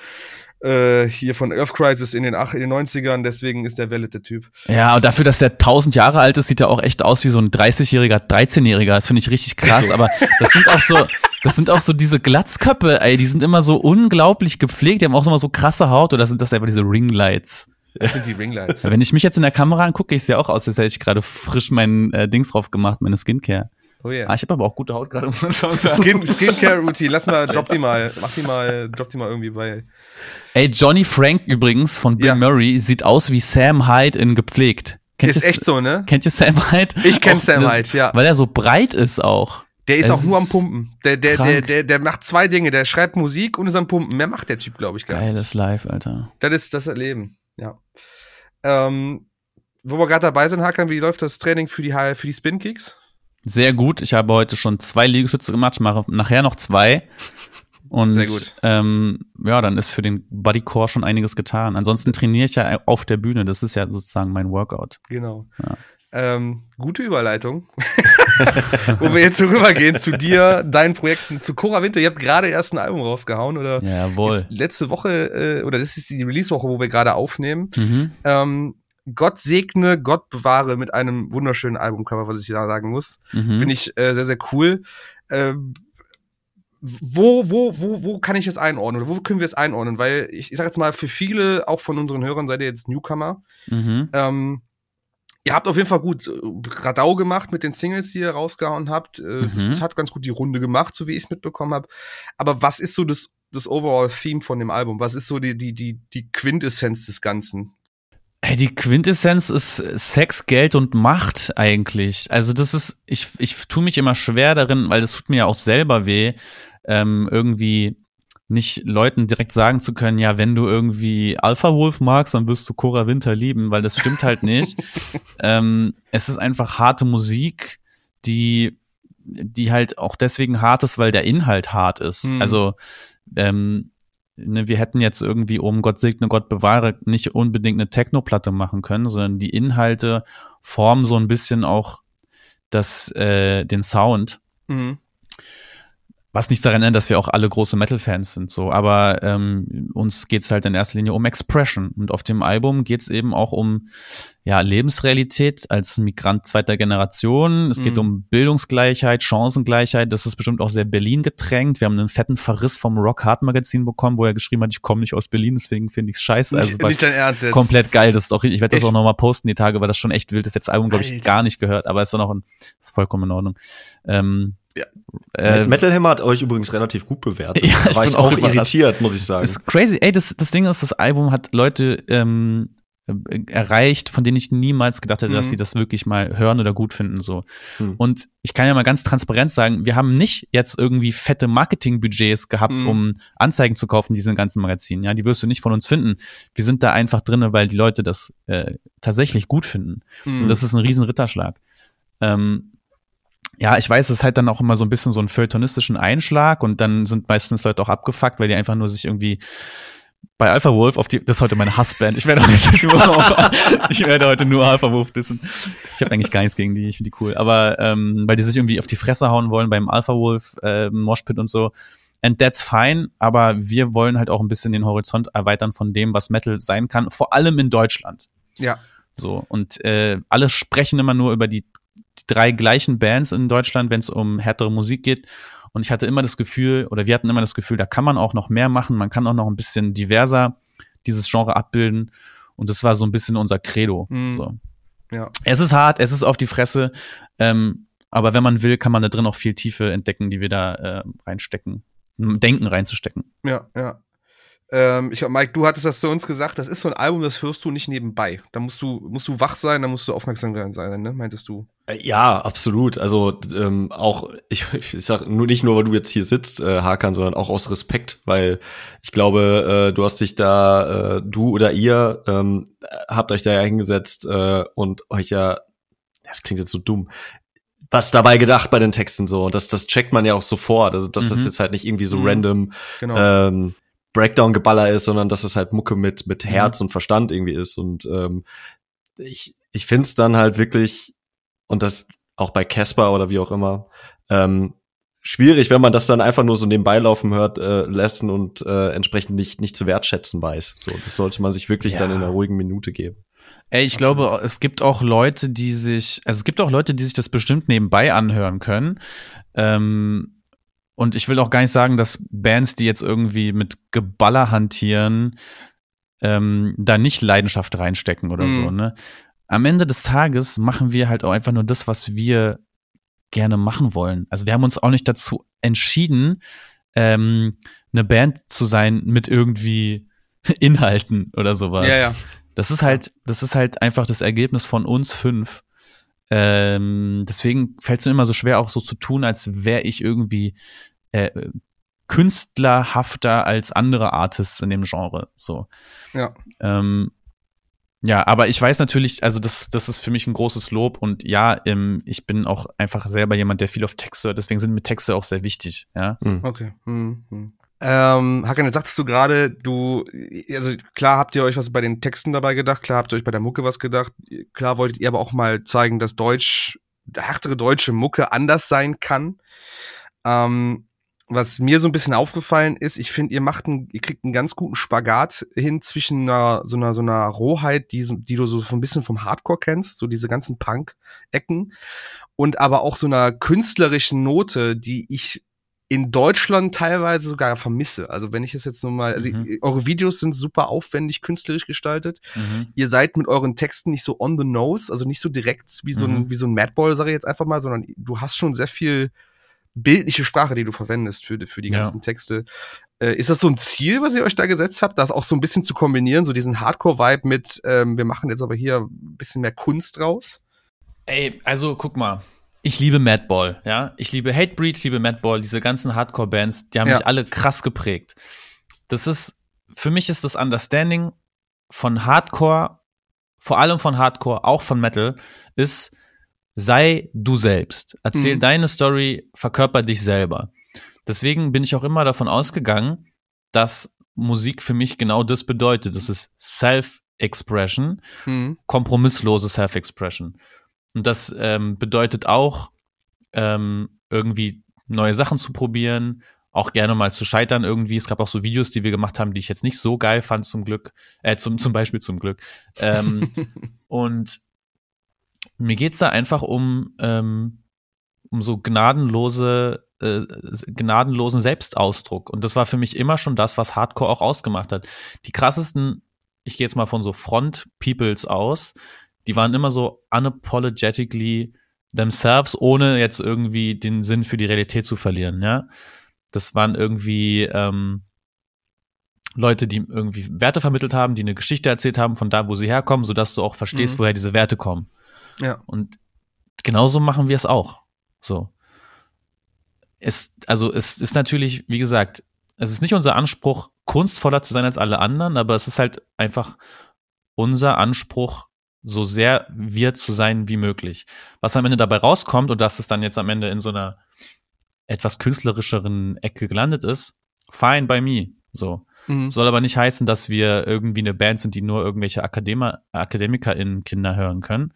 äh, hier von Earth Crisis in den, ach, in den 90ern, deswegen ist der valid der Typ. Ja, und dafür, dass der 1000 Jahre alt ist, sieht er auch echt aus wie so ein 30-jähriger, 13-jähriger. Das finde ich richtig krass, aber das sind auch so, das sind auch so diese Glatzköpfe, ey, die sind immer so unglaublich gepflegt, die haben auch immer so krasse Haut oder sind das einfach diese Ringlights? Das sind die Ringlights. Wenn ich mich jetzt in der Kamera angucke, ich sehe auch aus, als hätte ich gerade frisch mein äh, Dings drauf gemacht, meine Skincare. Oh yeah. Ah, ich habe aber auch gute Haut gerade. Skin, Skincare-Routine, lass mal, drop die mal, mach die mal, drop die mal irgendwie bei. Ey, Johnny Frank übrigens von Bill ja. Murray sieht aus wie Sam Hyde in gepflegt. Kennt ist echt so, ne? Kennt ihr Sam Hyde? Ich kenn Sam Hyde, ja. Weil er so breit ist auch. Der ist es auch nur am Pumpen. Der, der, der, der, der macht zwei Dinge. Der schreibt Musik und ist am Pumpen. Mehr macht der Typ, glaube ich, gar nicht. Geiles Live, Alter. Das ist das Erleben, ja. Ähm, wo wir gerade dabei sind, Hakan, wie läuft das Training für die, für die Spin-Kicks? Sehr gut. Ich habe heute schon zwei Liegestütze gemacht. Ich mache nachher noch zwei. Und Sehr gut. Ähm, ja, dann ist für den Bodycore schon einiges getan. Ansonsten trainiere ich ja auf der Bühne. Das ist ja sozusagen mein Workout. Genau. Ja. Ähm, gute Überleitung. Wo wir jetzt rübergehen zu dir, deinen Projekten, zu Cora Winter. Ihr habt gerade erst ein Album rausgehauen, oder? Jawohl. letzte Woche, äh, oder das ist die Release-Woche, wo wir gerade aufnehmen. Mhm. Ähm, Gott segne, Gott bewahre mit einem wunderschönen Albumcover, was ich da sagen muss. Mhm. Finde ich äh, sehr, sehr cool. Ähm, wo, wo, wo, wo kann ich es einordnen oder wo können wir es einordnen? Weil ich, ich sage jetzt mal, für viele, auch von unseren Hörern, seid ihr jetzt Newcomer. Mhm. Ähm, ihr habt auf jeden Fall gut äh, Radau gemacht mit den Singles, die ihr rausgehauen habt. Äh, mhm. Das hat ganz gut die Runde gemacht, so wie ich es mitbekommen habe. Aber was ist so das, das Overall-Theme von dem Album? Was ist so die, die, die, die Quintessenz des Ganzen? Hey, die Quintessenz ist Sex, Geld und Macht eigentlich. Also das ist, ich, ich tue mich immer schwer darin, weil das tut mir ja auch selber weh, ähm, irgendwie nicht Leuten direkt sagen zu können, ja, wenn du irgendwie Alpha Wolf magst, dann wirst du Cora Winter lieben, weil das stimmt halt nicht. ähm, es ist einfach harte Musik, die, die halt auch deswegen hart ist, weil der Inhalt hart ist. Hm. Also ähm, ne, wir hätten jetzt irgendwie, um Gott segne, Gott bewahre, nicht unbedingt eine Techno-Platte machen können, sondern die Inhalte formen so ein bisschen auch das, äh, den Sound. Mhm. Was nicht daran ändert, dass wir auch alle große Metal-Fans sind, so. Aber ähm, uns geht's halt in erster Linie um Expression. Und auf dem Album geht's eben auch um ja, Lebensrealität als Migrant zweiter Generation. Es geht mhm. um Bildungsgleichheit, Chancengleichheit. Das ist bestimmt auch sehr Berlin getränkt. Wir haben einen fetten Verriss vom Rock Hard Magazin bekommen, wo er geschrieben hat, ich komme nicht aus Berlin, deswegen finde ich es scheiße. Also nicht, nicht dein Ernst jetzt. Komplett geil. Das ist doch, ich werde das auch nochmal posten die Tage, weil das schon echt wild ist. Jetzt Album, glaube ich, gar nicht gehört, aber ist doch noch ein, ist vollkommen in Ordnung. Ähm, ja. Äh, Metal Hammer hat euch übrigens relativ gut bewertet. Ja, da war ich, ich auch irritiert, muss ich sagen. Das ist crazy. Ey, das, das Ding ist, das Album hat Leute ähm, äh, erreicht, von denen ich niemals gedacht hätte, dass Mhm. sie das wirklich mal hören oder gut finden. So. Hm. Und ich kann ja mal ganz transparent sagen, wir haben nicht jetzt irgendwie fette Marketingbudgets gehabt, Mhm. um Anzeigen zu kaufen, in diesen ganzen Magazinen. Ja, die wirst du nicht von uns finden. Wir sind da einfach drinne, weil die Leute das äh, tatsächlich gut finden. Mhm. Und das ist ein riesen Ritterschlag. Ähm, ja, ich weiß, es ist halt dann auch immer so ein bisschen so einen feuilletonistischen Einschlag und dann sind meistens Leute auch abgefuckt, weil die einfach nur sich irgendwie bei Alpha Wolf auf die, das ist heute meine Hassband. Ich werde heute nur, auf, ich werde heute nur Alpha Wolf dissen. Ich habe eigentlich gar nichts gegen die, ich finde die cool. Aber ähm, weil die sich irgendwie auf die Fresse hauen wollen beim Alpha Wolf, äh, Moshpit und so. And that's fine, aber wir wollen halt auch ein bisschen den Horizont erweitern von dem, was Metal sein kann, vor allem in Deutschland. ja. So, und äh, alle sprechen immer nur über die, die drei gleichen Bands in Deutschland, wenn es um härtere Musik geht. Und ich hatte immer das Gefühl, oder wir hatten immer das Gefühl, da kann man auch noch mehr machen, man kann auch noch ein bisschen diverser dieses Genre abbilden. Und das war so ein bisschen unser Credo. Mhm. So. Ja. Es ist hart, es ist auf die Fresse, ähm, aber wenn man will, kann man da drin auch viel Tiefe entdecken, die wir da äh, reinstecken, Denken reinzustecken. Ja, ja. Ähm, ich, Mike, du hattest das zu uns gesagt, das ist so ein Album, das hörst du nicht nebenbei. Da musst du, musst du wach sein, da musst du aufmerksam sein, ne? Meintest du? Äh, Ja, absolut. Also ähm, auch, ich, ich sag nur nicht nur, weil du jetzt hier sitzt, äh, Hakan, sondern auch aus Respekt, weil ich glaube, äh, du hast dich da, äh, du oder ihr ähm, habt euch da ja hingesetzt äh, und euch ja, das klingt jetzt so dumm, was dabei gedacht bei den Texten so. Und das, das checkt man ja auch sofort. Also, dass das Mhm. jetzt halt nicht irgendwie so Mhm. random Genau. ähm, Breakdown-Geballer ist, sondern dass es halt Mucke mit, mit Mhm. Herz und Verstand irgendwie ist. Und ähm, ich, ich find's dann halt wirklich, und das auch bei Casper oder wie auch immer, ähm, schwierig, wenn man das dann einfach nur so nebenbei laufen hört, äh, lassen und äh, entsprechend nicht, nicht zu wertschätzen weiß. So, das sollte man sich wirklich Ja. dann in einer ruhigen Minute geben. Ey, ich glaube, es gibt auch Leute, die sich, also es gibt auch Leute, die sich das bestimmt nebenbei anhören können. Ähm, und ich will auch gar nicht sagen, dass Bands, die jetzt irgendwie mit Geballer hantieren, ähm, da nicht Leidenschaft reinstecken oder Mhm. so, ne? Am Ende des Tages machen wir halt auch einfach nur das, was wir gerne machen wollen. Also wir haben uns auch nicht dazu entschieden, ähm, eine Band zu sein mit irgendwie Inhalten oder sowas. ja, ja. Das ist halt, das ist halt einfach das Ergebnis von uns fünf. Ähm, deswegen fällt es mir immer so schwer, auch so zu tun, als wäre ich irgendwie äh, künstlerhafter als andere Artists in dem Genre. So. Ja. Ähm, ja, aber ich weiß natürlich, also das, das ist für mich ein großes Lob und ja, ähm, ich bin auch einfach selber jemand, der viel auf Texte hört, deswegen sind mir Texte auch sehr wichtig, ja. Mhm. Okay. Hm, hm. Ähm, Hakan, jetzt sagtest du gerade, du, also klar habt ihr euch was bei den Texten dabei gedacht, klar habt ihr euch bei der Mucke was gedacht, klar wolltet ihr aber auch mal zeigen, dass Deutsch, härtere deutsche Mucke anders sein kann. Ähm, was mir so ein bisschen aufgefallen ist, ich finde, ihr macht einen, ihr kriegt einen ganz guten Spagat hin zwischen einer, so einer, so einer Rohheit, die, die du so ein bisschen vom Hardcore kennst, so diese ganzen Punk-Ecken, und aber auch so einer künstlerischen Note, die ich in Deutschland teilweise sogar vermisse. Also wenn ich es jetzt nur mal, also Mhm. eure Videos sind super aufwendig künstlerisch gestaltet. Mhm. Ihr seid mit euren Texten nicht so on the nose, also nicht so direkt wie so ein, Mhm. wie so ein Madball, sage ich jetzt einfach mal, sondern du hast schon sehr viel bildliche Sprache, die du verwendest für, für die Ja. ganzen Texte. Äh, ist das so ein Ziel, was ihr euch da gesetzt habt, das auch so ein bisschen zu kombinieren, so diesen Hardcore-Vibe mit, ähm, wir machen jetzt aber hier ein bisschen mehr Kunst raus? Ey, also guck mal. Ich liebe Madball, ja. Ich liebe Hatebreed, ich liebe Madball, diese ganzen Hardcore-Bands, die haben Ja. mich alle krass geprägt. Das ist, für mich ist das Understanding von Hardcore, vor allem von Hardcore, auch von Metal, ist, sei du selbst. Erzähl Mhm. deine Story, verkörper dich selber. Deswegen bin ich auch immer davon ausgegangen, dass Musik für mich genau das bedeutet. Das ist Self-Expression Hm. kompromisslose Self-Expression. Und das ähm, bedeutet auch, ähm, irgendwie neue Sachen zu probieren, auch gerne mal zu scheitern irgendwie. Es gab auch so Videos, die wir gemacht haben, die ich jetzt nicht so geil fand, zum Glück, äh, zum, zum Beispiel zum Glück. Ähm, und mir geht's da einfach um, ähm, um so gnadenlose, äh, gnadenlosen Selbstausdruck. Und das war für mich immer schon das, was Hardcore auch ausgemacht hat. Die krassesten, ich gehe jetzt mal von so Front-Peoples aus, die waren immer so unapologetically themselves, ohne jetzt irgendwie den Sinn für die Realität zu verlieren, ja. Das waren irgendwie, ähm, Leute, die irgendwie Werte vermittelt haben, die eine Geschichte erzählt haben von da, wo sie herkommen, sodass du auch verstehst, Mhm. woher diese Werte kommen. Ja. Und genauso machen wir es auch. So. Es, also es ist natürlich, wie gesagt, es ist nicht unser Anspruch, kunstvoller zu sein als alle anderen, aber es ist halt einfach unser Anspruch, so sehr wir zu sein wie möglich. Was am Ende dabei rauskommt und dass es dann jetzt am Ende in so einer etwas künstlerischeren Ecke gelandet ist, fine by me. So. Mhm. Soll aber nicht heißen, dass wir irgendwie eine Band sind, die nur irgendwelche Akademiker, AkademikerInnen Kinder hören können,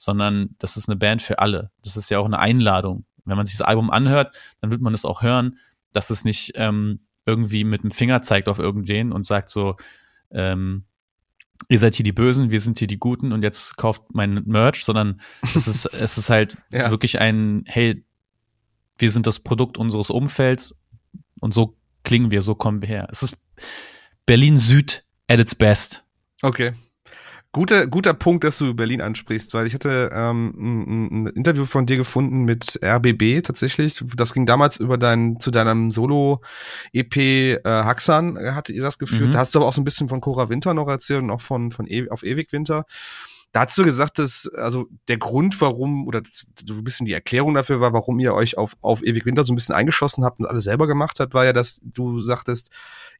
sondern das ist eine Band für alle. Das ist ja auch eine Einladung. Wenn man sich das Album anhört, dann wird man es auch hören, dass es nicht ähm, irgendwie mit dem Finger zeigt auf irgendwen und sagt so, ähm, ihr seid hier die Bösen, wir sind hier die Guten und jetzt kauft mein Merch, sondern es ist, es ist halt Ja. wirklich ein, hey, wir sind das Produkt unseres Umfelds und so klingen wir, so kommen wir her. Es ist Berlin Süd at its best. Okay. Guter, guter Punkt, dass du Berlin ansprichst, weil ich hatte ähm, ein, ein Interview von dir gefunden mit RBB tatsächlich. Das ging damals über dein, zu deinem Solo-EP äh, Haxan, hattet ihr das geführt. Mhm. Da hast du aber auch so ein bisschen von Cora Winter noch erzählt und auch von, von e auf Ewig Winter. Da hast du gesagt, dass also der Grund, warum, oder so ein bisschen die Erklärung dafür war, warum ihr euch auf, auf Ewig Winter so ein bisschen eingeschossen habt und alles selber gemacht habt, war ja, dass du sagtest,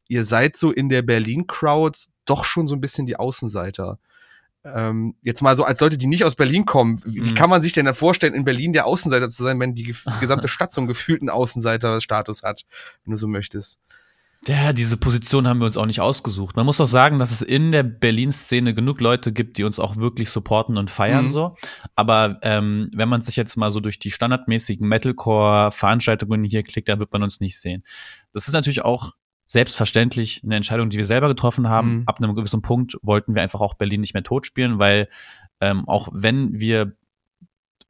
ihr seid so in der Berlin-Crowd doch schon so ein bisschen die Außenseiter. Ähm, jetzt mal so als Leute, die nicht aus Berlin kommen, wie, Mhm. kann man sich denn dann vorstellen, in Berlin der Außenseiter zu sein, wenn die gef- gesamte Stadt so einen gefühlten Außenseiter-Status hat, wenn du so möchtest? Ja, diese Position haben wir uns auch nicht ausgesucht. Man muss auch sagen, dass es in der Berlin-Szene genug Leute gibt, die uns auch wirklich supporten und feiern Mhm. so. Aber ähm, wenn man sich jetzt mal so durch die standardmäßigen Metalcore-Veranstaltungen hier klickt, dann wird man uns nicht sehen. Das ist natürlich auch selbstverständlich eine Entscheidung, die wir selber getroffen haben. Mhm. Ab einem gewissen Punkt wollten wir einfach auch Berlin nicht mehr totspielen, weil ähm, auch wenn wir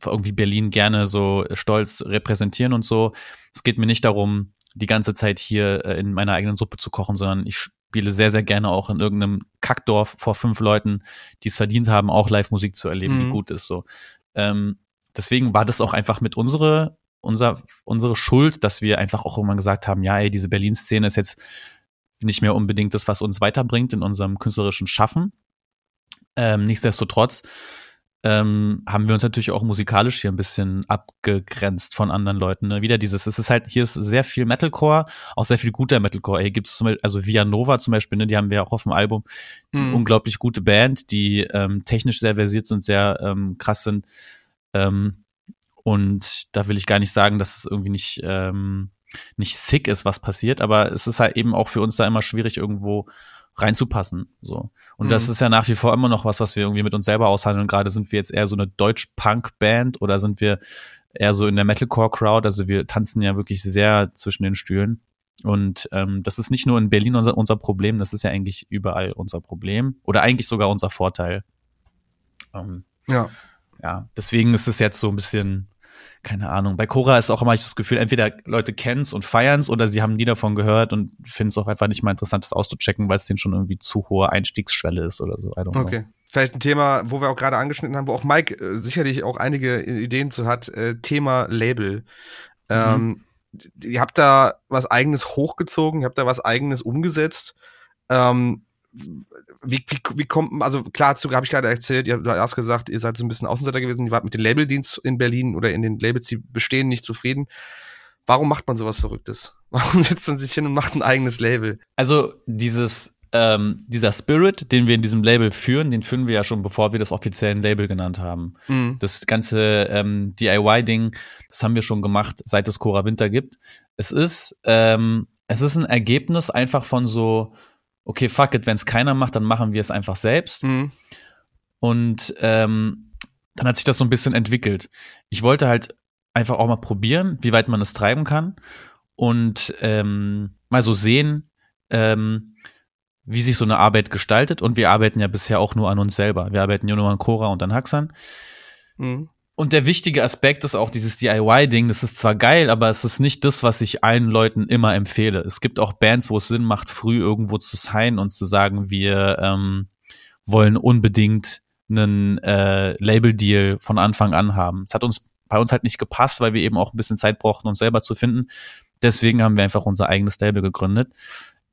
irgendwie Berlin gerne so stolz repräsentieren und so, es geht mir nicht darum, die ganze Zeit hier äh, in meiner eigenen Suppe zu kochen, sondern ich spiele sehr, sehr gerne auch in irgendeinem Kackdorf vor fünf Leuten, die es verdient haben, auch Live-Musik zu erleben, Mhm. die gut ist. So. Ähm, deswegen war das auch einfach mit unsere, unser, unsere Schuld, dass wir einfach auch irgendwann gesagt haben, ja, ey, diese Berlin-Szene ist jetzt nicht mehr unbedingt das, was uns weiterbringt in unserem künstlerischen Schaffen. Ähm, nichtsdestotrotz ähm, haben wir uns natürlich auch musikalisch hier ein bisschen abgegrenzt von anderen Leuten. Ne? Wieder dieses, es ist halt, hier ist sehr viel Metalcore, auch sehr viel guter Metalcore. Hier gibt es zum Beispiel, also Via Nova zum Beispiel, ne, die haben wir auch auf dem Album, Mhm. unglaublich gute Band, die ähm, technisch sehr versiert sind, sehr ähm, krass sind. Ähm, und da will ich gar nicht sagen, dass es irgendwie nicht, ähm, nicht sick ist, was passiert, aber es ist halt eben auch für uns da immer schwierig, irgendwo reinzupassen. So. Und das Mhm. ist ja nach wie vor immer noch was, was wir irgendwie mit uns selber aushandeln. Gerade sind wir jetzt eher so eine Deutsch-Punk-Band oder sind wir eher so in der Metalcore-Crowd. Also wir tanzen ja wirklich sehr zwischen den Stühlen. Und ähm, das ist nicht nur in Berlin unser, unser Problem, das ist ja eigentlich überall unser Problem oder eigentlich sogar unser Vorteil. Ähm, Ja. ja, deswegen ist es jetzt so ein bisschen, keine Ahnung. Bei Cora ist auch immer das Gefühl, entweder Leute kennen's und feiern's oder sie haben nie davon gehört und finden es auch einfach nicht mal interessant, das auszuchecken, weil es denen schon irgendwie zu hohe Einstiegsschwelle ist oder so. I don't know. Okay. Vielleicht ein Thema, wo wir auch gerade angeschnitten haben, wo auch Mike äh, sicherlich auch einige Ideen zu hat, äh, Thema Label. Ähm, ihr habt da was eigenes hochgezogen, ihr habt da was eigenes umgesetzt. Ähm, wie, wie, wie kommt, also klar, zu habe ich gerade erzählt, ihr habt erst gesagt, ihr seid so ein bisschen Außenseiter gewesen, ihr wart mit dem Labeldienst in Berlin oder in den Labels, die bestehen, nicht zufrieden. Warum macht man sowas Verrücktes? Warum setzt man sich hin und macht ein eigenes Label? Also dieses, ähm, dieser Spirit, den wir in diesem Label führen, den führen wir ja schon, bevor wir das offiziell ein Label genannt haben. Mhm. Das ganze ähm, DIY-Ding, das haben wir schon gemacht, seit es Cora Winter gibt. Es ist, ähm, es ist ein Ergebnis einfach von so, okay, fuck it, wenn es keiner macht, dann machen wir es einfach selbst. Mhm. Und ähm, dann hat sich das so ein bisschen entwickelt. Ich wollte halt einfach auch mal probieren, wie weit man es treiben kann und ähm, mal so sehen, ähm, wie sich so eine Arbeit gestaltet. Und wir arbeiten ja bisher auch nur an uns selber. Wir arbeiten ja nur an Cora und an Haxan. Mhm. Und der wichtige Aspekt ist auch dieses DIY-Ding. Das ist zwar geil, aber es ist nicht das, was ich allen Leuten immer empfehle. Es gibt auch Bands, wo es Sinn macht, früh irgendwo zu sein und zu sagen, wir ähm, wollen unbedingt einen äh, Label-Deal von Anfang an haben. Es hat uns bei uns halt nicht gepasst, weil wir eben auch ein bisschen Zeit brauchten, uns selber zu finden. Deswegen haben wir einfach unser eigenes Label gegründet.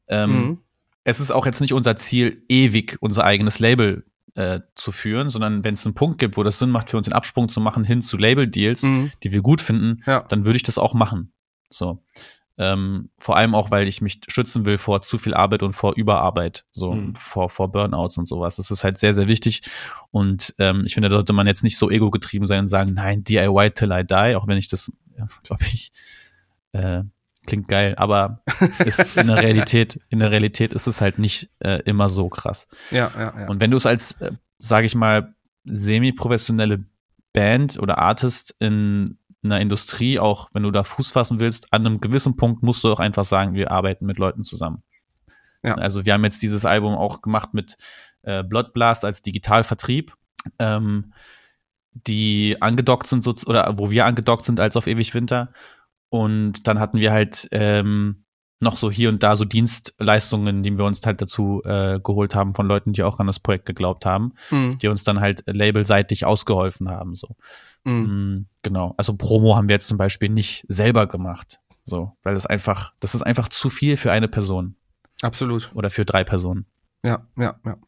Ähm, Mhm. es ist auch jetzt nicht unser Ziel, ewig unser eigenes Label äh, zu führen, sondern wenn es einen Punkt gibt, wo das Sinn macht, für uns den Absprung zu machen hin zu Label-Deals, Mhm. die wir gut finden, Ja. dann würde ich das auch machen. So. Ähm, vor allem auch, weil ich mich schützen will vor zu viel Arbeit und vor Überarbeit, so Mhm. vor, vor Burnouts und sowas. Das ist halt sehr, sehr wichtig. Und ähm, ich finde, da sollte man jetzt nicht so ego-getrieben sein und sagen, nein, DIY till I die, auch wenn ich das, ja, glaube ich, äh, klingt geil, aber ist in der Realität, in der Realität ist es halt nicht äh, immer so krass. Ja, ja, ja. Und wenn du es als, äh, sage ich mal, semi-professionelle Band oder Artist in einer Industrie, auch wenn du da Fuß fassen willst, an einem gewissen Punkt musst du auch einfach sagen, wir arbeiten mit Leuten zusammen. Ja. Also wir haben jetzt dieses Album auch gemacht mit äh, Blood Blast als Digitalvertrieb, ähm, die angedockt sind, so, oder wo wir angedockt sind als auf Ewig Winter. Und dann hatten wir halt ähm, noch so hier und da so Dienstleistungen, die wir uns halt dazu äh, geholt haben von Leuten, die auch an das Projekt geglaubt haben, Mhm. die uns dann halt labelseitig ausgeholfen haben. So. Mhm. Mm, Genau. Also Promo haben wir jetzt zum Beispiel nicht selber gemacht. So, weil das einfach, das ist einfach zu viel für eine Person Absolut. oder für drei Personen. Ja, ja, ja.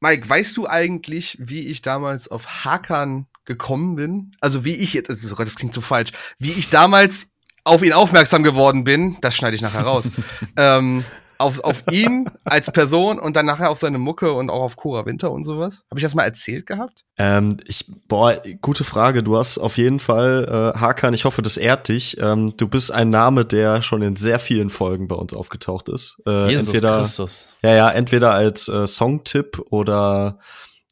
Mike, weißt du eigentlich, wie ich damals auf Hakan gekommen bin? Also wie ich jetzt, oh Gott, das klingt so falsch, wie ich damals auf ihn aufmerksam geworden bin, das schneide ich nachher raus, ähm, auf, auf ihn als Person und dann nachher auf seine Mucke und auch auf Cora Winter und sowas. Habe ich das mal erzählt gehabt? Ähm, ich, boah, gute Frage. Du hast auf jeden Fall, äh, Hakan, ich hoffe, das ehrt dich. Ähm, du bist ein Name, der schon in sehr vielen Folgen bei uns aufgetaucht ist. Äh, Jesus entweder, Christus. ja, ja, entweder als äh, Songtipp oder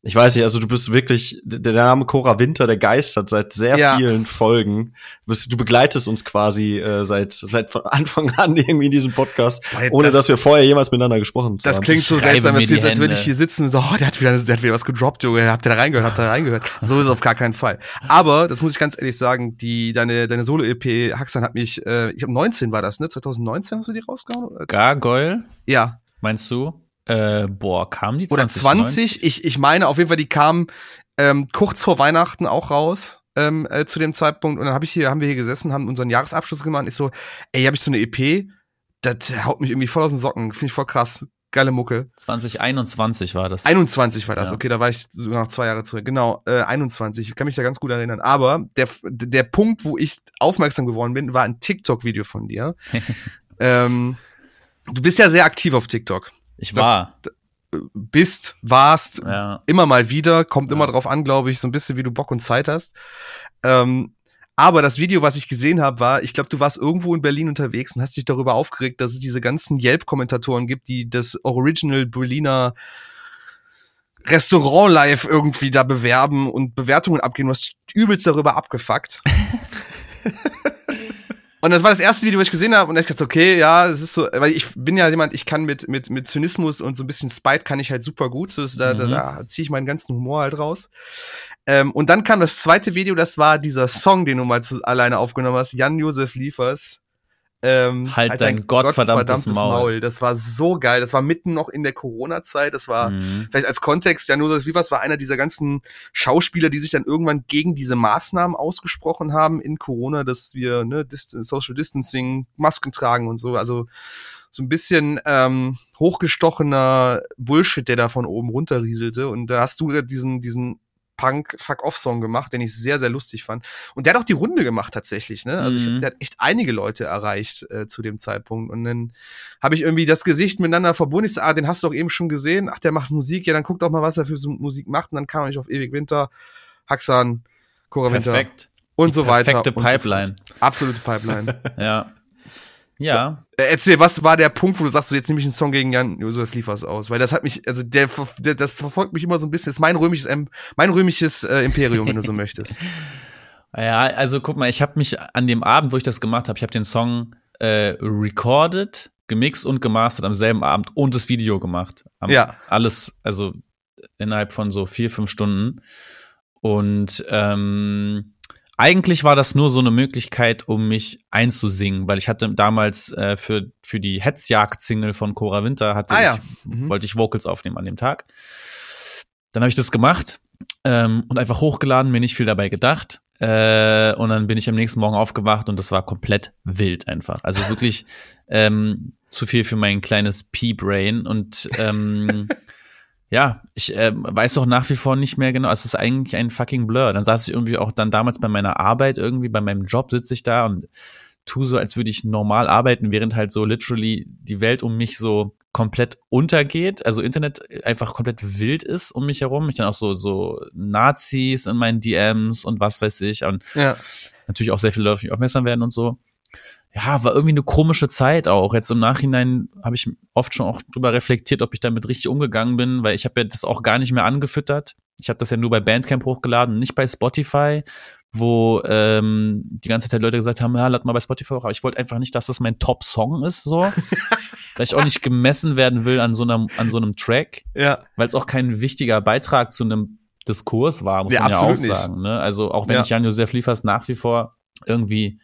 ich weiß nicht, also du bist wirklich, der Name Cora Winter, der geistert seit sehr Ja. vielen Folgen. Du, bist, du begleitest uns quasi äh, seit, seit von Anfang an irgendwie in diesem Podcast, Boah, ohne das- dass wir vorher jemals miteinander gesprochen Das haben. klingt so seltsam, das klingt, als würde ich hier sitzen und so, oh, der hat wieder, der hat wieder was gedroppt, Junge, habt ihr da reingehört, habt ihr da reingehört. So ist es auf gar keinen Fall. Aber, das muss ich ganz ehrlich sagen, die, deine, deine Solo-EP, Haxan hat mich, äh, ich habe 19 war das, ne? 2019 hast du die rausgehauen? Gargoyle, Ja. meinst du? Äh, boah, kam die Oder 2019? 20, ich, ich meine auf jeden Fall, die kamen ähm, kurz vor Weihnachten auch raus. Ähm, äh, zu dem Zeitpunkt und dann hab ich hier haben wir hier gesessen haben unseren Jahresabschluss gemacht ich so ey habe ich so eine EP das haut mich irgendwie voll aus den Socken finde ich voll krass geile Mucke 2021 war das. 21 war das, Ja. okay, da war ich sogar noch zwei Jahre zurück. Genau, äh, 21. Ich kann mich da ganz gut erinnern. Aber der, der Punkt, wo ich aufmerksam geworden bin, war ein TikTok-Video von dir. ähm, du bist ja sehr aktiv auf TikTok. Ich das- war. Bist, warst, ja. immer mal wieder, kommt Ja. immer drauf an, glaube ich, so ein bisschen, wie du Bock und Zeit hast. Ähm, aber das Video, was ich gesehen habe, war, ich glaube, du warst irgendwo in Berlin unterwegs und hast dich darüber aufgeregt, dass es diese ganzen Yelp-Kommentatoren gibt, die das Original Berliner Restaurant live irgendwie da bewerben und Bewertungen abgeben. Du hast übelst darüber abgefuckt. Und das war das erste Video, was ich gesehen habe und ich dachte, okay, ja, es ist so, weil ich bin ja jemand, ich kann mit, mit, mit Zynismus und so ein bisschen Spite kann ich halt super gut. So ist da, Mhm. da, da ziehe ich meinen ganzen Humor halt raus. Ähm, und dann kam das zweite Video, das war dieser Song, den du mal zu, alleine aufgenommen hast, Jan-Josef Liefers. Ähm, Halt dein gottverdammtes Maul. Das war so geil. Das war mitten noch in der Corona-Zeit. Das war, Mhm. vielleicht als Kontext, Jan-Josef Liefers war einer dieser ganzen Schauspieler, die sich dann irgendwann gegen diese Maßnahmen ausgesprochen haben in Corona, dass wir ne, Dist Social Distancing, Masken tragen und so. Also so ein bisschen ähm, hochgestochener Bullshit, der da von oben runterrieselte. Und da hast du diesen, diesen Punk-Fuck-Off-Song gemacht, den ich sehr, sehr lustig fand. Und der hat auch die Runde gemacht tatsächlich, ne? Also ich, Mhm. der hat echt einige Leute erreicht äh, zu dem Zeitpunkt. Und dann habe ich irgendwie das Gesicht miteinander verbunden. Ich so, ah, den hast du doch eben schon gesehen. Ach, der macht Musik. Ja, dann guck doch mal, was er für so Musik macht. Und dann kam ich auf Ewig Winter, Haxan, Cora Winter Perfekt. und Die so weiter. Perfekte so Pipeline. fort. Absolute Pipeline. Ja. Ja. Äh, Erzähl, was war der Punkt, wo du sagst, so jetzt nehme ich einen Song gegen Jan-Josef Liefers aus? Weil das hat mich, also der, der, das verfolgt mich immer so ein bisschen. Das ist mein römisches, mein römisches äh, Imperium, wenn du so möchtest. Ja, also guck mal, ich habe mich an dem Abend, wo ich das gemacht habe, ich habe den Song äh, recorded, gemixt und gemastert am selben Abend und das Video gemacht. Am, Ja. Alles, also innerhalb von so vier, fünf Stunden. Und ähm, eigentlich war das nur so eine Möglichkeit, um mich einzusingen, weil ich hatte damals äh, für, für die Hetzjagd-Single von Cora Winter hatte Ah ja. ich, Mhm. wollte ich Vocals aufnehmen an dem Tag. Dann habe ich das gemacht ähm, und einfach hochgeladen, mir nicht viel dabei gedacht. Äh, und dann bin ich am nächsten Morgen aufgewacht und das war komplett wild einfach. Also wirklich ähm, zu viel für mein kleines Pea-Brain und ähm, ja, ich äh, weiß auch nach wie vor nicht mehr genau. Es ist eigentlich ein fucking Blur. Dann saß ich irgendwie auch dann damals bei meiner Arbeit irgendwie, bei meinem Job sitze ich da und tu so, als würde ich normal arbeiten, während halt so literally die Welt um mich so komplett untergeht, also Internet einfach komplett wild ist um mich herum. Ich dann auch so so Nazis in meinen DMs und was weiß ich und Ja. natürlich auch sehr viele Leute auf mich aufmerksam werden und so. Ja, war irgendwie eine komische Zeit auch. Jetzt im Nachhinein habe ich oft schon auch drüber reflektiert, ob ich damit richtig umgegangen bin, weil ich habe ja das auch gar nicht mehr angefüttert. Ich habe das ja nur bei Bandcamp hochgeladen, nicht bei Spotify, wo ähm, die ganze Zeit Leute gesagt haben, ja, lad mal bei Spotify hoch. Aber ich wollte einfach nicht, dass das mein Top-Song ist, so. weil ich auch nicht gemessen werden will an so einem, an so einem Track Ja. weil es auch kein wichtiger Beitrag zu einem Diskurs war, muss Ja, man ja auch nicht. sagen. Ne? Also auch wenn Ja. ich Jan-Josef Liefers nach wie vor irgendwie,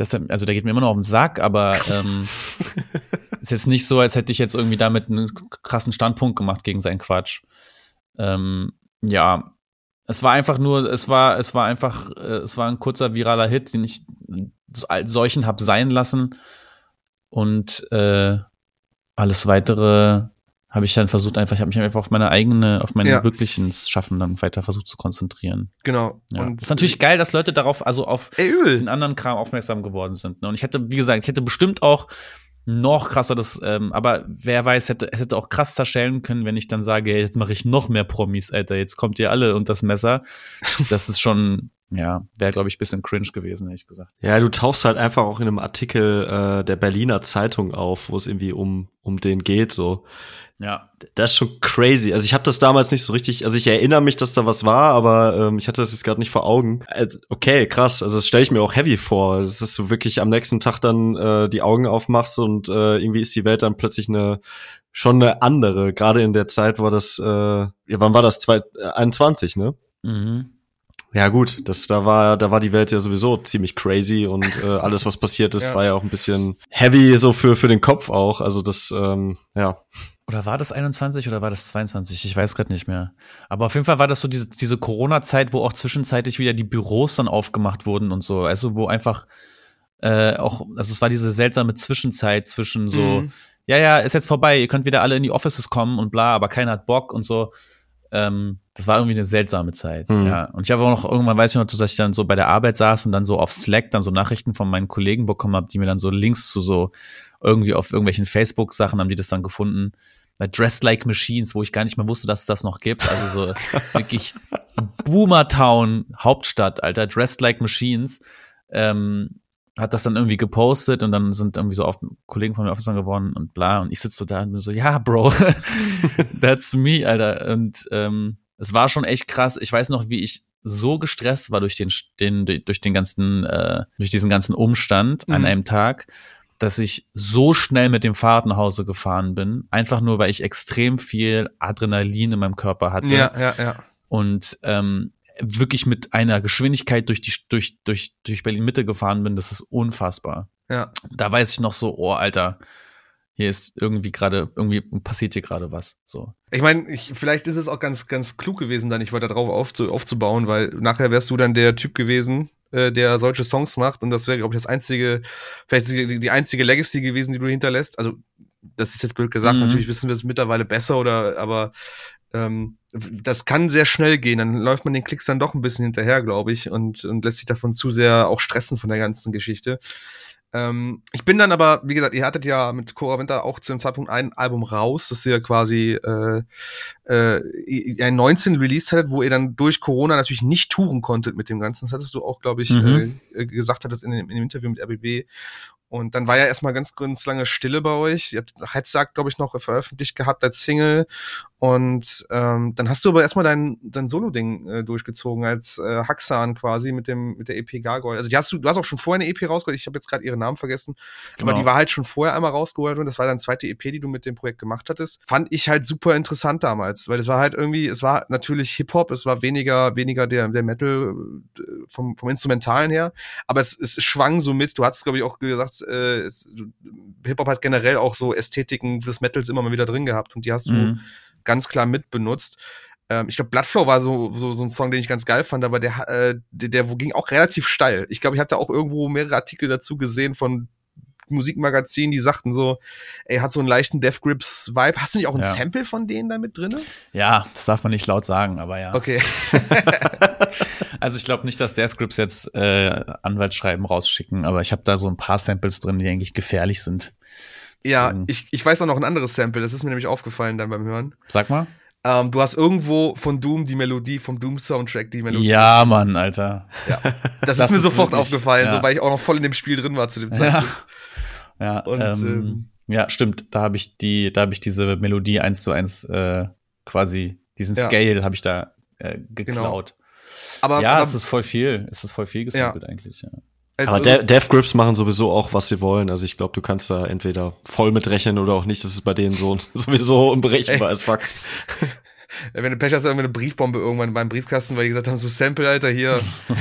deshalb, also der geht mir immer noch auf den Sack, aber ähm, ist jetzt nicht so, als hätte ich jetzt irgendwie damit einen krassen Standpunkt gemacht gegen seinen Quatsch. Ähm, ja, es war einfach nur, es war, es war einfach, äh, es war ein kurzer viraler Hit, den ich als solchen hab sein lassen und äh, alles weitere habe ich dann versucht einfach, ich habe mich einfach auf meine eigene, auf mein Ja. wirkliches Schaffen dann weiter versucht zu konzentrieren. Genau. Ja. Und ist natürlich geil, dass Leute darauf, also auf Ey, den anderen Kram aufmerksam geworden sind. Ne? Und ich hätte, wie gesagt, ich hätte bestimmt auch noch krasser das, ähm, aber wer weiß, hätte, es hätte auch krass zerschellen können, wenn ich dann sage, hey, jetzt mache ich noch mehr Promis, Alter, jetzt kommt ihr alle unter das Messer. Das ist schon, ja, wäre, glaube ich, bisschen cringe gewesen, ehrlich gesagt. Ja, du tauchst halt einfach auch in einem Artikel äh, der Berliner Zeitung auf, wo es irgendwie um, um den geht, so. Ja. Das ist schon crazy. Also ich habe das damals nicht so richtig, also ich erinnere mich, dass da was war, aber ähm, ich hatte das jetzt gerade nicht vor Augen. Äh, okay, krass. Also das stelle ich mir auch heavy vor. Das ist so wirklich am nächsten Tag dann äh, die Augen aufmachst und äh, irgendwie ist die Welt dann plötzlich eine schon eine andere. Gerade in der Zeit war das, äh, ja, wann war das? 2021, ne? Mhm. Ja gut, das da war da war die Welt ja sowieso ziemlich crazy und äh, alles was passiert ist Ja. war ja auch ein bisschen heavy so für für den Kopf auch. Also das ähm, ja Oder war das 21 oder war das 22? Ich weiß gerade nicht mehr. Aber auf jeden Fall war das so diese, diese Corona-Zeit, wo auch zwischenzeitlich wieder die Büros dann aufgemacht wurden und so. Also wo einfach äh, auch, also es war diese seltsame Zwischenzeit zwischen so, Mhm. ja, ja, ist jetzt vorbei, ihr könnt wieder alle in die Offices kommen und bla, aber keiner hat Bock und so. Ähm, das war irgendwie eine seltsame Zeit. Mhm. Ja. Und ich habe auch noch irgendwann weiß ich noch, dass ich dann so bei der Arbeit saß und dann so auf Slack dann so Nachrichten von meinen Kollegen bekommen habe, die mir dann so Links zu so irgendwie auf irgendwelchen Facebook-Sachen haben die das dann gefunden. Bei Dressed Like Machines, wo ich gar nicht mehr wusste, dass es das noch gibt. Also so wirklich Boomertown, Hauptstadt, Alter, Dressed Like Machines. Ähm, hat das dann irgendwie gepostet und dann sind irgendwie so oft Kollegen von mir aufmerksam geworden und bla. Und ich sitze so da und bin so, ja, Bro, that's me, Alter. Und ähm, es war schon echt krass. Ich weiß noch, wie ich so gestresst war durch den, den durch den ganzen, äh, durch diesen ganzen Umstand an Mhm. einem Tag, dass ich so schnell mit dem Fahrrad nach Hause gefahren bin, einfach nur, weil ich extrem viel Adrenalin in meinem Körper hatte Ja, ja, ja. und ähm, wirklich mit einer Geschwindigkeit durch die durch durch durch Berlin Mitte gefahren bin, das ist unfassbar. Ja. Da weiß ich noch so, oh Alter, hier ist irgendwie gerade irgendwie passiert hier gerade was. So. Ich meine, ich, vielleicht ist es auch ganz, ganz klug gewesen, da nicht weiter drauf aufzu, aufzubauen, weil nachher wärst du dann der Typ gewesen, äh, der solche Songs macht und das wäre, glaube ich, das einzige, vielleicht die, die einzige Legacy gewesen, die du hinterlässt. Also, das ist jetzt blöd gesagt, Mhm. natürlich wissen wir es mittlerweile besser oder, aber ähm, das kann sehr schnell gehen. Dann läuft man den Klicks dann doch ein bisschen hinterher, glaube ich, und, und lässt sich davon zu sehr auch stressen von der ganzen Geschichte. Ähm, ich bin dann aber, wie gesagt, ihr hattet ja mit Cora Winter auch zu dem Zeitpunkt ein Album raus, das ihr quasi äh, äh, ein 19 released hattet, wo ihr dann durch Corona natürlich nicht touren konntet mit dem Ganzen. Das hattest du auch, glaube ich, Mhm. äh, gesagt hattest in dem, in dem Interview mit RBB. Und dann war ja erstmal ganz, ganz lange Stille bei euch. Ihr habt Heizsack, glaube ich, noch veröffentlicht gehabt als Single. Und ähm, dann hast du aber erstmal dein, dein Solo-Ding äh, durchgezogen als äh, Haxan quasi mit dem mit der EP Gargoyle. Also die hast du, du hast auch schon vorher eine EP rausgeholt. Ich habe jetzt gerade ihren Namen vergessen, aber Genau. die war halt schon vorher einmal rausgeholt und das war deine zweite EP, die du mit dem Projekt gemacht hattest. Fand ich halt super interessant damals, weil es war halt irgendwie, es war natürlich Hip Hop, es war weniger weniger der der Metal äh, vom vom Instrumentalen her, aber es, es schwang so mit. Du hast glaube ich auch gesagt, äh, es- Hip Hop hat generell auch so Ästhetiken des Metals immer mal wieder drin gehabt und die hast du Mhm. ganz klar mitbenutzt. Ähm, ich glaube, Bloodflow war so, so, so ein Song, den ich ganz geil fand, aber der, äh, der, der ging auch relativ steil. Ich glaube, ich hatte auch irgendwo mehrere Artikel dazu gesehen von Musikmagazin, die sagten so, ey, hat so einen leichten Death Grips Vibe. Hast du nicht auch ein Ja. Sample von denen da mit drin? Ja, das darf man nicht laut sagen, aber ja. Okay. Also ich glaube nicht, dass Death Grips jetzt äh, Anwaltsschreiben rausschicken, aber ich habe da so ein paar Samples drin, die eigentlich gefährlich sind. ja, Deswegen- ich, ich weiß auch noch ein anderes Sample, das ist mir nämlich aufgefallen dann beim Hören. Sag mal. Ähm, du hast irgendwo von Doom die Melodie, vom Doom-Soundtrack die Melodie. Ja, Mann, Alter. Das, das ist mir ist sofort wirklich- aufgefallen, ja. so, weil ich auch noch voll in dem Spiel drin war zu dem Ja. Zeitpunkt. Ja, Und, ähm, ähm, ja, stimmt. Da habe ich die, da habe ich diese Melodie eins zu eins äh, quasi diesen Ja. Scale habe ich da äh, geklaut. Aber, ja, aber es ist voll viel. Es ist voll viel gesampelt eigentlich. Ja. also, Aber De Death Grips machen sowieso auch, was sie wollen. Also ich glaube, du kannst da entweder voll mitrechnen oder auch nicht. Das ist bei denen so sowieso unberechenbar as fuck. wenn du Pech hast, irgendwie eine Briefbombe irgendwann beim Briefkasten, weil die gesagt haben, so Sample, Alter, hier.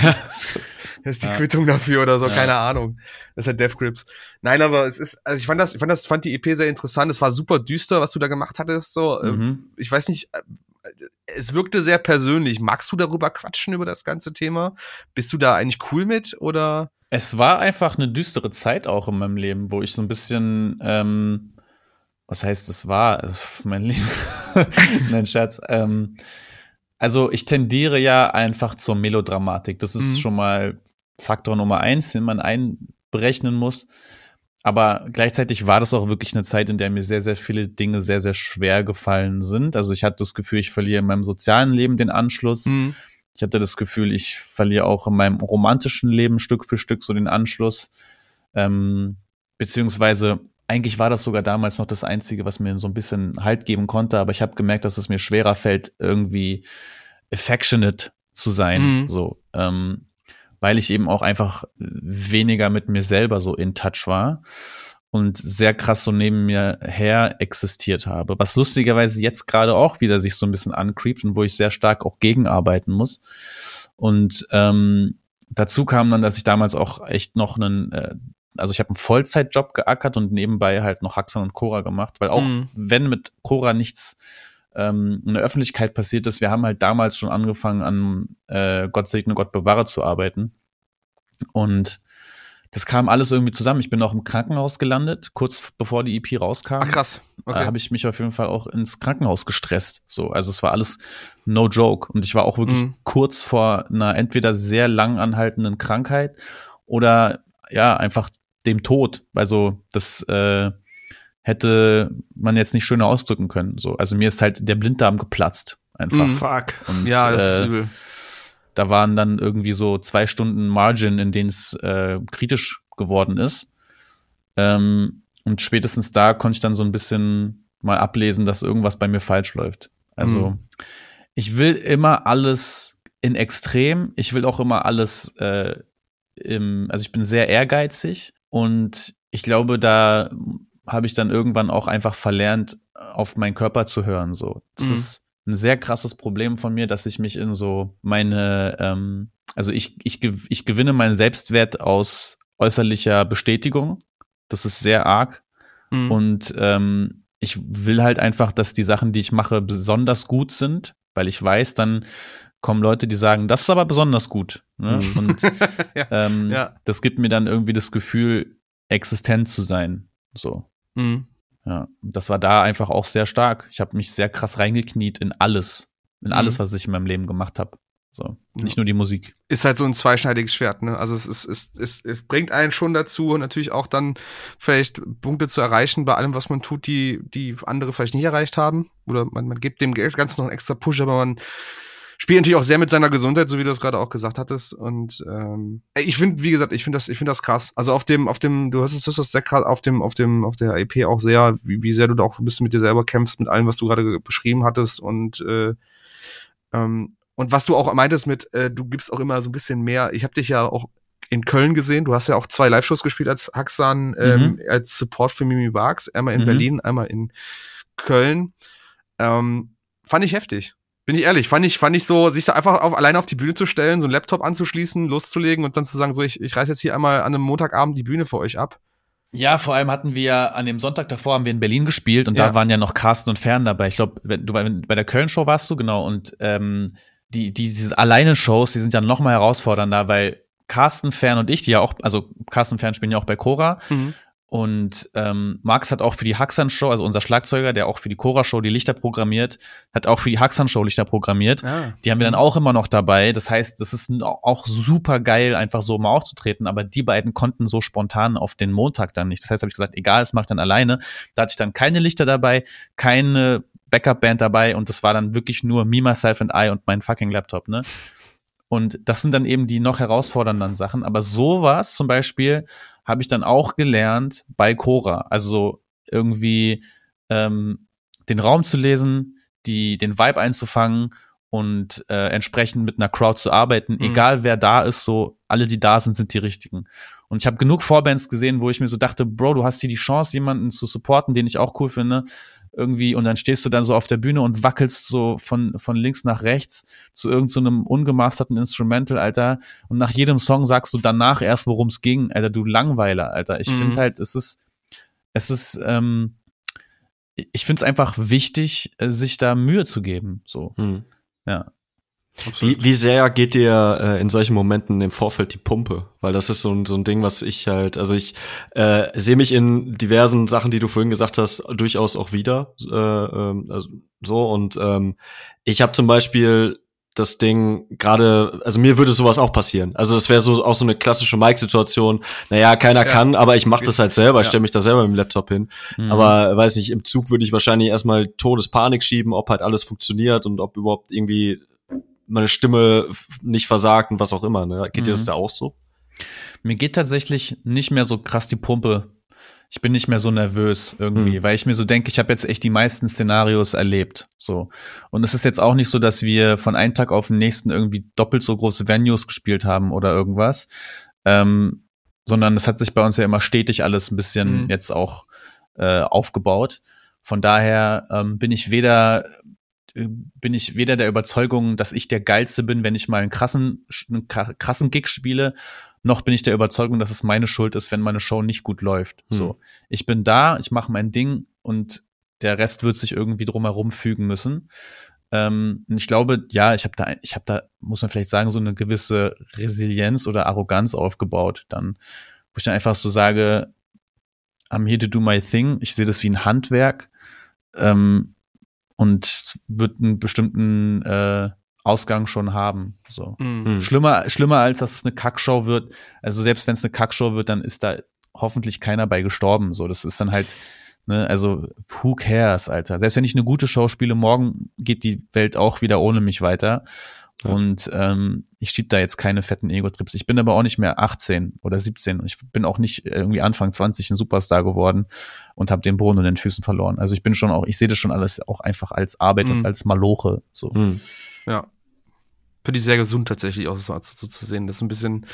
Das ist die Ja. Quittung dafür oder so, Ja. keine Ahnung. Das ist halt Death Grips. Nein, aber es ist, also ich fand das, ich fand das, fand die EP sehr interessant. Es war super düster, was du da gemacht hattest, so. Mhm. Ich weiß nicht, es wirkte sehr persönlich. Magst du darüber quatschen, über das ganze Thema? Bist du da eigentlich cool mit oder? Es war einfach eine düstere Zeit auch in meinem Leben, wo ich so ein bisschen, ähm, was heißt es war, äh, mein Leben, nein, Scherz. Ähm, also ich tendiere ja einfach zur Melodramatik. Das ist Mhm. schon mal Faktor Nummer eins, den man einberechnen muss. Aber gleichzeitig war das auch wirklich eine Zeit, in der mir sehr, sehr viele Dinge sehr, sehr schwer gefallen sind. Also ich hatte das Gefühl, ich verliere in meinem sozialen Leben den Anschluss. Mhm. Ich hatte das Gefühl, ich verliere auch in meinem romantischen Leben Stück für Stück so den Anschluss. Ähm, beziehungsweise, eigentlich war das sogar damals noch das Einzige, was mir so ein bisschen Halt geben konnte, aber ich habe gemerkt, dass es mir schwerer fällt, irgendwie affectionate zu sein. Mhm. So, ähm, weil ich eben auch einfach weniger mit mir selber so in touch war und sehr krass so neben mir her existiert habe. Was lustigerweise jetzt gerade auch wieder sich so ein bisschen ancreept und wo ich sehr stark auch gegenarbeiten muss. Und ähm, dazu kam dann, dass ich damals auch echt noch einen, äh, also ich habe einen Vollzeitjob geackert und nebenbei halt noch Haxan und Cora gemacht, weil auch Mhm. wenn mit Cora nichts ähm, in der Öffentlichkeit passiert ist, wir haben halt damals schon angefangen an äh, Gott segne Gott bewahre zu arbeiten. Und das kam alles irgendwie zusammen. Ich bin auch im Krankenhaus gelandet, kurz bevor die EP rauskam. Ach krass. Da Okay. habe ich mich auf jeden Fall auch ins Krankenhaus gestresst. So, also es war alles no joke. Und ich war auch wirklich Mhm. kurz vor einer entweder sehr lang anhaltenden Krankheit oder ja, einfach dem Tod. Also das äh, hätte man jetzt nicht schöner ausdrücken können. So, also mir ist halt der Blinddarm geplatzt. Einfach. Mhm. Fuck. Und, ja, das äh, ist übel. da waren dann irgendwie so zwei Stunden Margin, in denen es äh, kritisch geworden ist. Ähm, und spätestens da konnte ich dann so ein bisschen mal ablesen, dass irgendwas bei mir falsch läuft. Also Mhm. ich will immer alles in Extrem. Ich will auch immer alles äh, im, also ich bin sehr ehrgeizig und ich glaube, da habe ich dann irgendwann auch einfach verlernt, auf meinen Körper zu hören. So, das Mhm. ist ein sehr krasses Problem von mir, dass ich mich in so meine, ähm, also ich, ich, ich gewinne meinen Selbstwert aus äußerlicher Bestätigung. Das ist sehr arg. Mhm. Und ähm, ich will halt einfach, dass die Sachen, die ich mache, besonders gut sind, weil ich weiß, dann kommen Leute, die sagen, das ist aber besonders gut. Ne? Mhm. Und Ja, ähm, ja. das gibt mir dann irgendwie das Gefühl, existent zu sein. So. Mhm. Ja, das war da einfach auch sehr stark. Ich habe mich sehr krass reingekniet in alles, in alles, Mhm. was ich in meinem Leben gemacht habe. So, Ja. nicht nur die Musik. ist halt so ein zweischneidiges Schwert, ne? Also es ist, es, es, es bringt einen schon dazu, natürlich auch dann vielleicht Punkte zu erreichen bei allem, was man tut, die, die andere vielleicht nicht erreicht haben. Oder man, man gibt dem Ganzen noch einen extra Push, aber man spielt natürlich auch sehr mit seiner Gesundheit, so wie du es gerade auch gesagt hattest. Und ähm, ich finde, wie gesagt, ich finde das, ich finde das krass. Also auf dem, auf dem, du hast es, du hast das sehr krass auf dem, auf dem, auf der EP auch sehr, wie, wie sehr du da auch ein bisschen mit dir selber kämpfst, mit allem, was du gerade beschrieben hattest und äh, ähm, und was du auch meintest mit, äh, du gibst auch immer so ein bisschen mehr. Ich habe dich ja auch in Köln gesehen. Du hast ja auch zwei Live-Shows gespielt als Haxan, ähm, als Support für Mimi Barks. Einmal in Mhm. Berlin, einmal in Köln. Ähm, fand ich heftig. Bin ich ehrlich, fand ich, fand ich so, sich da einfach auf, alleine auf die Bühne zu stellen, so einen Laptop anzuschließen, loszulegen und dann zu sagen, so, ich, ich reiß jetzt hier einmal an einem Montagabend die Bühne für euch ab. Ja, vor allem hatten wir an dem Sonntag davor haben wir in Berlin gespielt und Ja. da waren ja noch Carsten und Fern dabei. Ich glaube, du bei, bei der Köln-Show warst du, genau. Und ähm, die, die, diese Alleine-Shows, die sind ja noch mal herausfordernder, weil Carsten Fern und ich, die ja auch, also Carsten Fern spielen ja auch bei Cora, Und ähm, Max hat auch für die Haxan-Show, also unser Schlagzeuger, der auch für die Cora-Show die Lichter programmiert, hat auch für die Haxan-Show Lichter programmiert. Ah. Die haben wir dann auch immer noch dabei. Das heißt, das ist auch super geil, einfach so mal aufzutreten. Aber die beiden konnten so spontan auf den Montag dann nicht. Das heißt, habe ich gesagt, egal, es macht dann alleine. Da hatte ich dann keine Lichter dabei, keine Backup-Band dabei und das war dann wirklich nur Me, Myself and I und mein fucking Laptop, ne? Und das sind dann eben die noch herausfordernden Sachen. Aber sowas zum Beispiel habe ich dann auch gelernt bei Cora. Also so irgendwie ähm, den Raum zu lesen, die, den Vibe einzufangen und äh, entsprechend mit einer Crowd zu arbeiten, Mhm. egal wer da ist, so alle, die da sind, sind die richtigen. Und ich habe genug Vorbands gesehen, wo ich mir so dachte, Bro, du hast hier die Chance, jemanden zu supporten, den ich auch cool finde, irgendwie, und dann stehst du dann so auf der Bühne und wackelst so von, von links nach rechts zu irgendeinem so ungemasterten Instrumental, Alter. Und nach jedem Song sagst du danach erst, worum es ging, Alter, du Langweiler, Alter. Ich Mhm. finde halt, es ist, es ist, ähm, ich finde es einfach wichtig, äh, sich da Mühe zu geben, so, Hm. ja. Wie, wie sehr geht dir äh, in solchen Momenten im Vorfeld die Pumpe? Weil das ist so ein, so ein Ding, was ich halt, also ich äh, sehe mich in diversen Sachen, die du vorhin gesagt hast, durchaus auch wieder. Äh, ähm, also so und ähm, ich habe zum Beispiel das Ding gerade, also mir würde sowas auch passieren. Also das wäre so auch so eine klassische Mike-Situation. Naja, keiner Ja. kann, aber ich mache das halt selber. Ich Ja. stelle mich da selber mit dem Laptop hin. Mhm. Aber weiß nicht, im Zug würde ich wahrscheinlich erstmal Todespanik schieben, ob halt alles funktioniert und ob überhaupt irgendwie meine Stimme nicht versagt und was auch immer. Ne? Geht dir das Mhm. da auch so? Mir geht tatsächlich nicht mehr so krass die Pumpe. Ich bin nicht mehr so nervös irgendwie, Hm. weil ich mir so denke, ich habe jetzt echt die meisten Szenarios erlebt. So. Und es ist jetzt auch nicht so, dass wir von einem Tag auf den nächsten irgendwie doppelt so große Venues gespielt haben oder irgendwas. Ähm, sondern es hat sich bei uns ja immer stetig alles ein bisschen Mhm. jetzt auch äh, aufgebaut. Von daher ähm, bin ich weder bin ich weder der Überzeugung, dass ich der geilste bin, wenn ich mal einen krassen einen kra- krassen Gig spiele, noch bin ich der Überzeugung, dass es meine Schuld ist, wenn meine Show nicht gut läuft. Hm. So, ich bin da, ich mache mein Ding und der Rest wird sich irgendwie drumherum fügen müssen. Ähm, und ich glaube, ja, ich habe da, ich habe da, muss man vielleicht sagen, so eine gewisse Resilienz oder Arroganz aufgebaut, dann, wo ich dann einfach so sage, I'm here to do my thing. Ich sehe das wie ein Handwerk ähm, und wird einen bestimmten äh, Ausgang schon haben. So. Mhm. Hm. Schlimmer, schlimmer als dass es eine Kackshow wird. Also selbst wenn es eine Kackshow wird, dann ist da hoffentlich keiner bei gestorben. So, das ist dann halt, ne, also who cares, Alter. Selbst wenn ich eine gute Show spiele, morgen geht die Welt auch wieder ohne mich weiter. Ja. Und ähm, ich schieb da jetzt keine fetten Ego-Trips. Ich bin aber auch nicht mehr 18 oder 17 und ich bin auch nicht irgendwie Anfang 20 ein Superstar geworden und habe den Boden in den Füßen verloren. Also ich bin schon auch, ich sehe das schon alles auch einfach als Arbeit Mhm. und als Maloche. So. Hm. Ja. Finde ich sehr gesund tatsächlich auch so, so zu sehen. Das ist ein bisschen,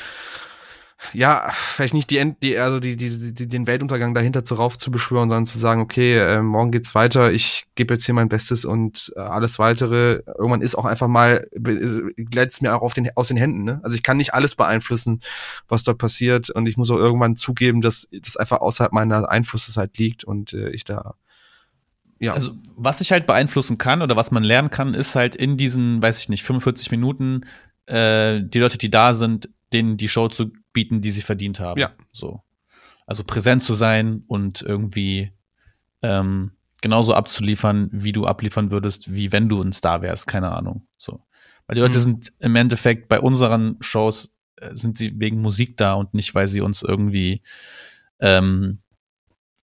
ja, vielleicht nicht die, End, die also die, die, die, den Weltuntergang dahinter zu rauf zu beschwören, sondern zu sagen, okay, äh, morgen geht's weiter, ich gebe jetzt hier mein Bestes und äh, alles weitere, irgendwann ist auch einfach mal, gleitet mir auch auf den, aus den Händen, ne? Also ich kann nicht alles beeinflussen, was dort passiert und ich muss auch irgendwann zugeben, dass das einfach außerhalb meiner Einflusses halt liegt und äh, ich da ja. Also, was ich halt beeinflussen kann oder was man lernen kann, ist halt in diesen, weiß ich nicht, 45 Minuten äh, die Leute, die da sind, denen die Show zu bieten, die sie verdient haben. Ja. So. Also präsent zu sein und irgendwie ähm, genauso abzuliefern, wie du abliefern würdest, wie wenn du ein Star wärst, keine Ahnung. So. Weil die Leute Mhm. sind im Endeffekt bei unseren Shows äh, sind sie wegen Musik da und nicht, weil sie uns irgendwie ähm,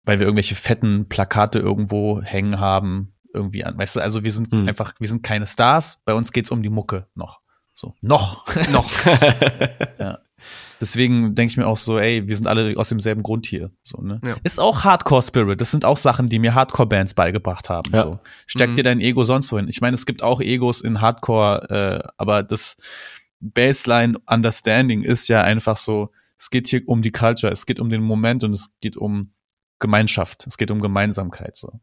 weil wir irgendwelche fetten Plakate irgendwo hängen haben, irgendwie an. Weißt du, also wir sind Hm. einfach, wir sind keine Stars, bei uns geht's um die Mucke noch. So, noch. noch. Deswegen denke ich mir auch so, ey, wir sind alle aus demselben Grund hier. So, ne? Ja. Ist auch Hardcore Spirit. Das sind auch Sachen, die mir Hardcore-Bands beigebracht haben. Ja. So. Steck Mhm. dir dein Ego sonst wohin. Ich meine, es gibt auch Egos in Hardcore, äh, aber das Baseline Understanding ist ja einfach so, es geht hier um die Culture, es geht um den Moment und es geht um Gemeinschaft, es geht um Gemeinsamkeit. So.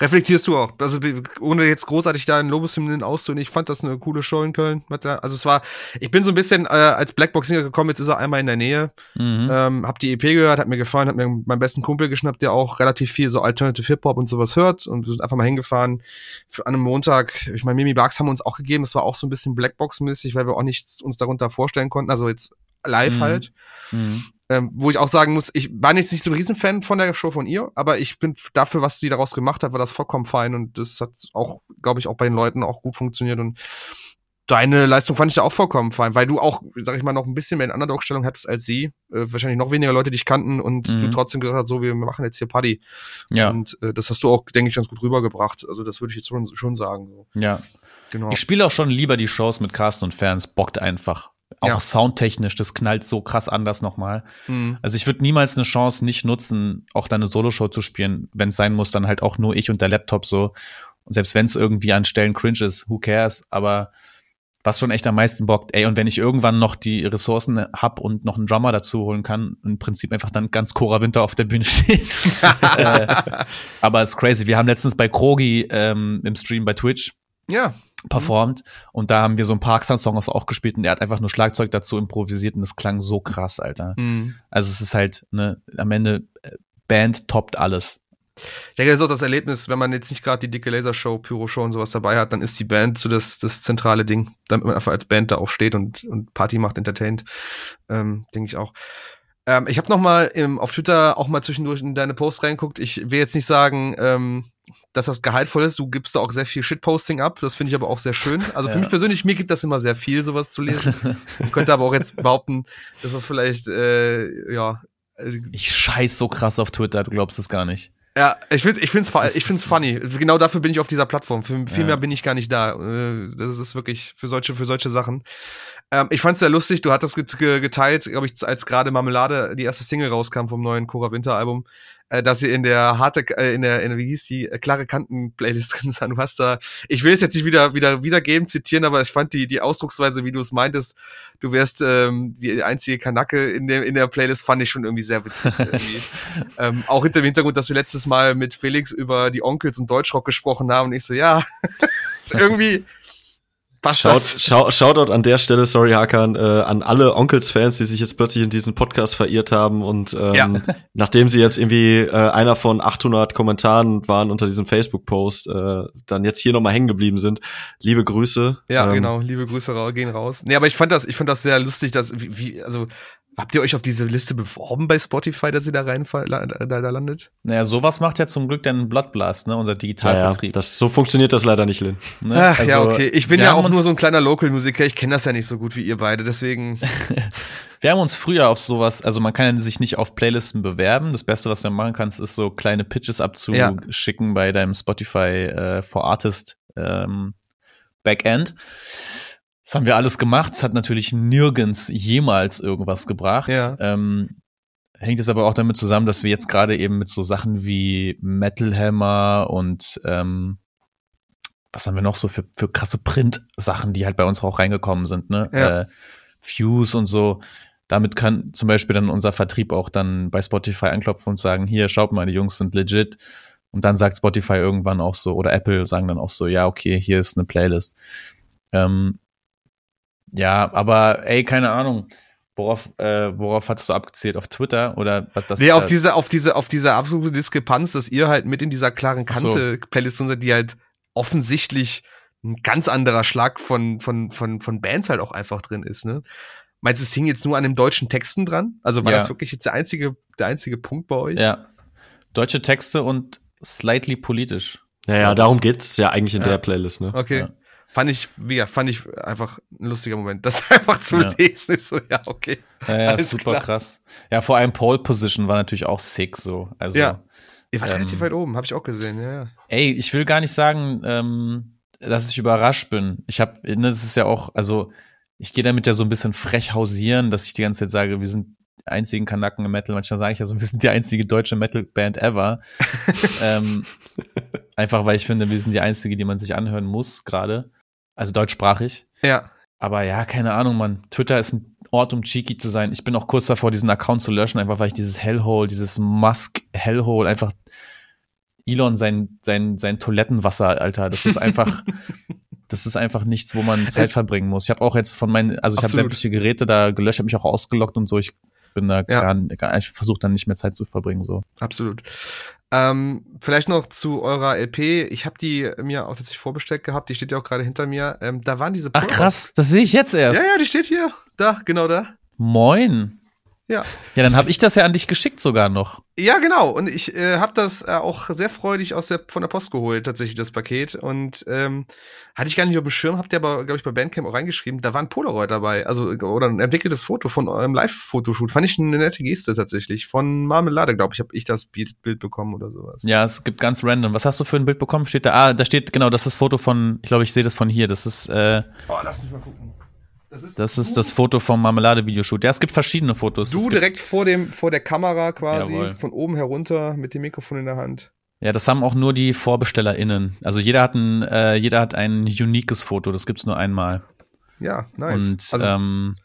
Reflektierst du auch? Also ohne jetzt großartig da in Lobeshymnen auszunehmen, ich fand das eine coole Show in Köln. Also es war, ich bin so ein bisschen äh, als Blackbox-Singer gekommen, jetzt ist er einmal in der Nähe. Mhm. Ähm, hab die EP gehört, hat mir gefallen, hat mir meinen besten Kumpel geschnappt, der auch relativ viel so Alternative Hip-Hop und sowas hört. Und wir sind einfach mal hingefahren für, an einem Montag. Ich meine, Mimi Bugs haben wir uns auch gegeben, das war auch so ein bisschen Blackbox-mäßig, weil wir auch nicht uns darunter vorstellen konnten. Also jetzt live mhm. halt. Mhm. Ähm, wo ich auch sagen muss, ich war jetzt nicht so ein Riesenfan von der Show von ihr, aber ich bin dafür, was sie daraus gemacht hat, war das vollkommen fein und das hat auch, glaube ich, auch bei den Leuten auch gut funktioniert und deine Leistung fand ich da auch vollkommen fein, weil du auch, sag ich mal, noch ein bisschen mehr in Underdog-Stellung hattest als sie. Äh, wahrscheinlich noch weniger Leute dich kannten und mhm. du trotzdem gesagt hast, so, wir machen jetzt hier Party. Ja. Und äh, das hast du auch, denke ich, ganz gut rübergebracht. Also das würde ich jetzt schon, schon sagen. So. Ja. Genau. Ich spiele auch schon lieber die Shows mit Carsten und Fans, bockt einfach. Auch ja. soundtechnisch, das knallt so krass anders nochmal. Mhm. Also ich würde niemals eine Chance nicht nutzen, auch deine Solo-Show zu spielen. Wenn es sein muss, dann halt auch nur ich und der Laptop so. Und selbst wenn es irgendwie an Stellen cringe ist, who cares? Aber was schon echt am meisten bockt, ey, und wenn ich irgendwann noch die Ressourcen hab und noch einen Drummer dazu holen kann, im Prinzip einfach dann ganz Cora Winter auf der Bühne stehen. äh, aber es ist crazy. Wir haben letztens bei Krogi ähm, im Stream bei Twitch ja. Performt und da haben wir so ein paar Axan-Songs auch gespielt und er hat einfach nur Schlagzeug dazu improvisiert und das klang so krass, Alter. Mhm. Also es ist halt, ne, am Ende äh, Band toppt alles. Ich denke, das ist auch das Erlebnis, wenn man jetzt nicht gerade die dicke Lasershow, Pyro-Show und sowas dabei hat, dann ist die Band so das, das zentrale Ding, damit man einfach als Band da auch steht und, und Party macht, entertaint. Ähm, denke ich auch. Ähm, ich habe noch mal im, auf Twitter auch mal zwischendurch in deine Posts reinguckt. Ich will jetzt nicht sagen, ähm, dass das gehaltvoll ist. Du gibst da auch sehr viel Shitposting ab. Das finde ich aber auch sehr schön. Also für ja. mich persönlich, mir gibt das immer sehr viel, sowas zu lesen. ich könnte aber auch jetzt behaupten, dass das vielleicht, äh, ja. Äh, ich scheiß so krass auf Twitter, du glaubst es gar nicht. Ja, ich finde ich find's, ich find's funny. Genau dafür bin ich auf dieser Plattform. Für viel ja. mehr bin ich gar nicht da. Äh, das ist wirklich für solche, für solche Sachen. Ähm, ich fand's sehr lustig. Du hattest geteilt, glaube ich, als gerade Marmelade die erste Single rauskam vom neuen Cora Winter Album äh, dass sie in der harte, äh, in der, in, wie hieß die, äh, klare Kanten-Playlist drin sind. Du hast da, ich will es jetzt nicht wieder, wieder wiedergeben, zitieren, aber ich fand die, die Ausdrucksweise, wie du es meintest, du wärst ähm, die einzige Kanacke in der, in der Playlist, fand ich schon irgendwie sehr witzig. irgendwie. ähm, auch hinter dem Hintergrund, dass wir letztes Mal mit Felix über die Onkels und Deutschrock gesprochen haben und ich so, ja, ist irgendwie, Shout, Shout, Shoutout an der Stelle, sorry Hakan, äh, an alle Onkels-Fans, die sich jetzt plötzlich in diesen Podcast verirrt haben und ähm, ja. nachdem sie jetzt irgendwie äh, einer von 800 Kommentaren waren unter diesem Facebook-Post, äh, dann jetzt hier nochmal hängen geblieben sind. Liebe Grüße. Ja, ähm, genau, liebe Grüße gehen raus. Nee, aber ich fand das, ich fand das sehr lustig, dass, wie, wie also Habt ihr euch auf diese Liste beworben bei Spotify, dass ihr da rein da, da landet? Naja, sowas macht ja zum Glück dann Bloodblast, ne, unser Digitalvertrieb. Ja, das, so funktioniert das leider nicht, Lin. Ne? Ach also, ja, okay. Ich bin ja auch nur so ein kleiner Local-Musiker. Ich kenne das ja nicht so gut wie ihr beide, deswegen. wir haben uns früher auf sowas, also man kann sich nicht auf Playlisten bewerben. Das Beste, was du machen kannst, ist so kleine Pitches abzuschicken ja. bei deinem Spotify äh, for Artist ähm, Backend. Das haben wir alles gemacht. Es hat natürlich nirgends jemals irgendwas gebracht. Ja. Ähm, hängt es aber auch damit zusammen, dass wir jetzt gerade eben mit so Sachen wie Metal Hammer und ähm, was haben wir noch so für, für krasse Print-Sachen, die halt bei uns auch reingekommen sind, ne? Ja. Äh, Fuse und so. Damit kann zum Beispiel dann unser Vertrieb auch dann bei Spotify anklopfen und sagen, hier, schaut mal, die Jungs sind legit. Und dann sagt Spotify irgendwann auch so, oder Apple sagen dann auch so, ja, okay, hier ist eine Playlist. Ähm, ja, aber ey, keine Ahnung. Worauf, äh, worauf hattest du abgezählt? Auf Twitter oder was das? Nee, auf diese, auf diese, auf diese absolute Diskrepanz, dass ihr halt mit in dieser klaren Kante so. Playlist seid, die halt offensichtlich ein ganz anderer Schlag von, von, von, von Bands halt auch einfach drin ist, ne? Meinst du, es hing jetzt nur an den deutschen Texten dran? Also war ja. das wirklich jetzt der einzige, der einzige Punkt bei euch? Ja. Deutsche Texte und slightly politisch. Naja, darum geht's ja eigentlich in ja. der Playlist, ne? Okay. Ja. Fand ich, wie ja, fand ich einfach ein lustiger Moment. Das einfach zu ja. lesen ist so, ja, okay. Ja, ja super klar. krass. Ja, vor allem Pole Position war natürlich auch sick so. Also, ja. Ihr wart ähm, relativ weit oben, habe ich auch gesehen, ja, ja. Ey, ich will gar nicht sagen, ähm, dass ich überrascht bin. Ich habe, ne, das ist ja auch, also ich gehe damit ja so ein bisschen frech hausieren, dass ich die ganze Zeit sage, wir sind die einzigen Kanaken im Metal. Manchmal sage ich ja so, wir sind die einzige deutsche Metal-Band ever. ähm, einfach weil ich finde, wir sind die einzige, die man sich anhören muss gerade. Also deutschsprachig. Ja. Aber ja, keine Ahnung, Mann. Twitter ist ein Ort, um cheeky zu sein. Ich bin auch kurz davor, diesen Account zu löschen, einfach weil ich dieses Hellhole, dieses Musk Hellhole einfach Elon sein, sein, sein Toilettenwasser, Alter. Das ist einfach, das ist einfach nichts, wo man Zeit verbringen muss. Ich habe auch jetzt von meinen, also ich habe sämtliche Geräte da gelöscht, habe mich auch ausgelockt und so. Ich bin da ja. gar, gar ich versuche dann nicht mehr Zeit zu verbringen, so. Absolut. Ähm, vielleicht noch zu eurer LP. Ich habe die mir auch tatsächlich vorbestellt gehabt. Die steht ja auch gerade hinter mir. Ähm, da waren diese. Ach krass, das sehe ich jetzt erst. Ja, ja, die steht hier. Da, genau da. Moin. Ja. Ja, dann habe ich das ja an dich geschickt sogar noch. Ja, genau. Und ich äh, habe das äh, auch sehr freudig aus der, von der Post geholt, tatsächlich, das Paket. Und ähm, hatte ich gar nicht auf dem Schirm, habt ihr aber, glaube ich, bei Bandcamp auch reingeschrieben, da war ein Polaroid dabei. Also, oder ein entwickeltes Foto von eurem Live-Fotoshoot. Fand ich eine nette Geste tatsächlich. Von Marmelade, glaube ich, habe ich das Bild, Bild bekommen oder sowas. Ja, es gibt ganz random. Was hast du für ein Bild bekommen? Steht da, ah, da steht, genau, das ist das Foto von, ich glaube, ich sehe das von hier. Das ist, äh, Oh, lass mich mal gucken. Das ist, das, ist das Foto vom Marmelade-Videoshoot. Ja, es gibt verschiedene Fotos. Du direkt vor dem, vor der Kamera quasi, Jawohl. von oben herunter mit dem Mikrofon in der Hand. Ja, das haben auch nur die VorbestellerInnen. Also jeder hat ein, äh, jeder hat ein uniques Foto, das gibt's nur einmal. Ja, nice. Und also, ähm,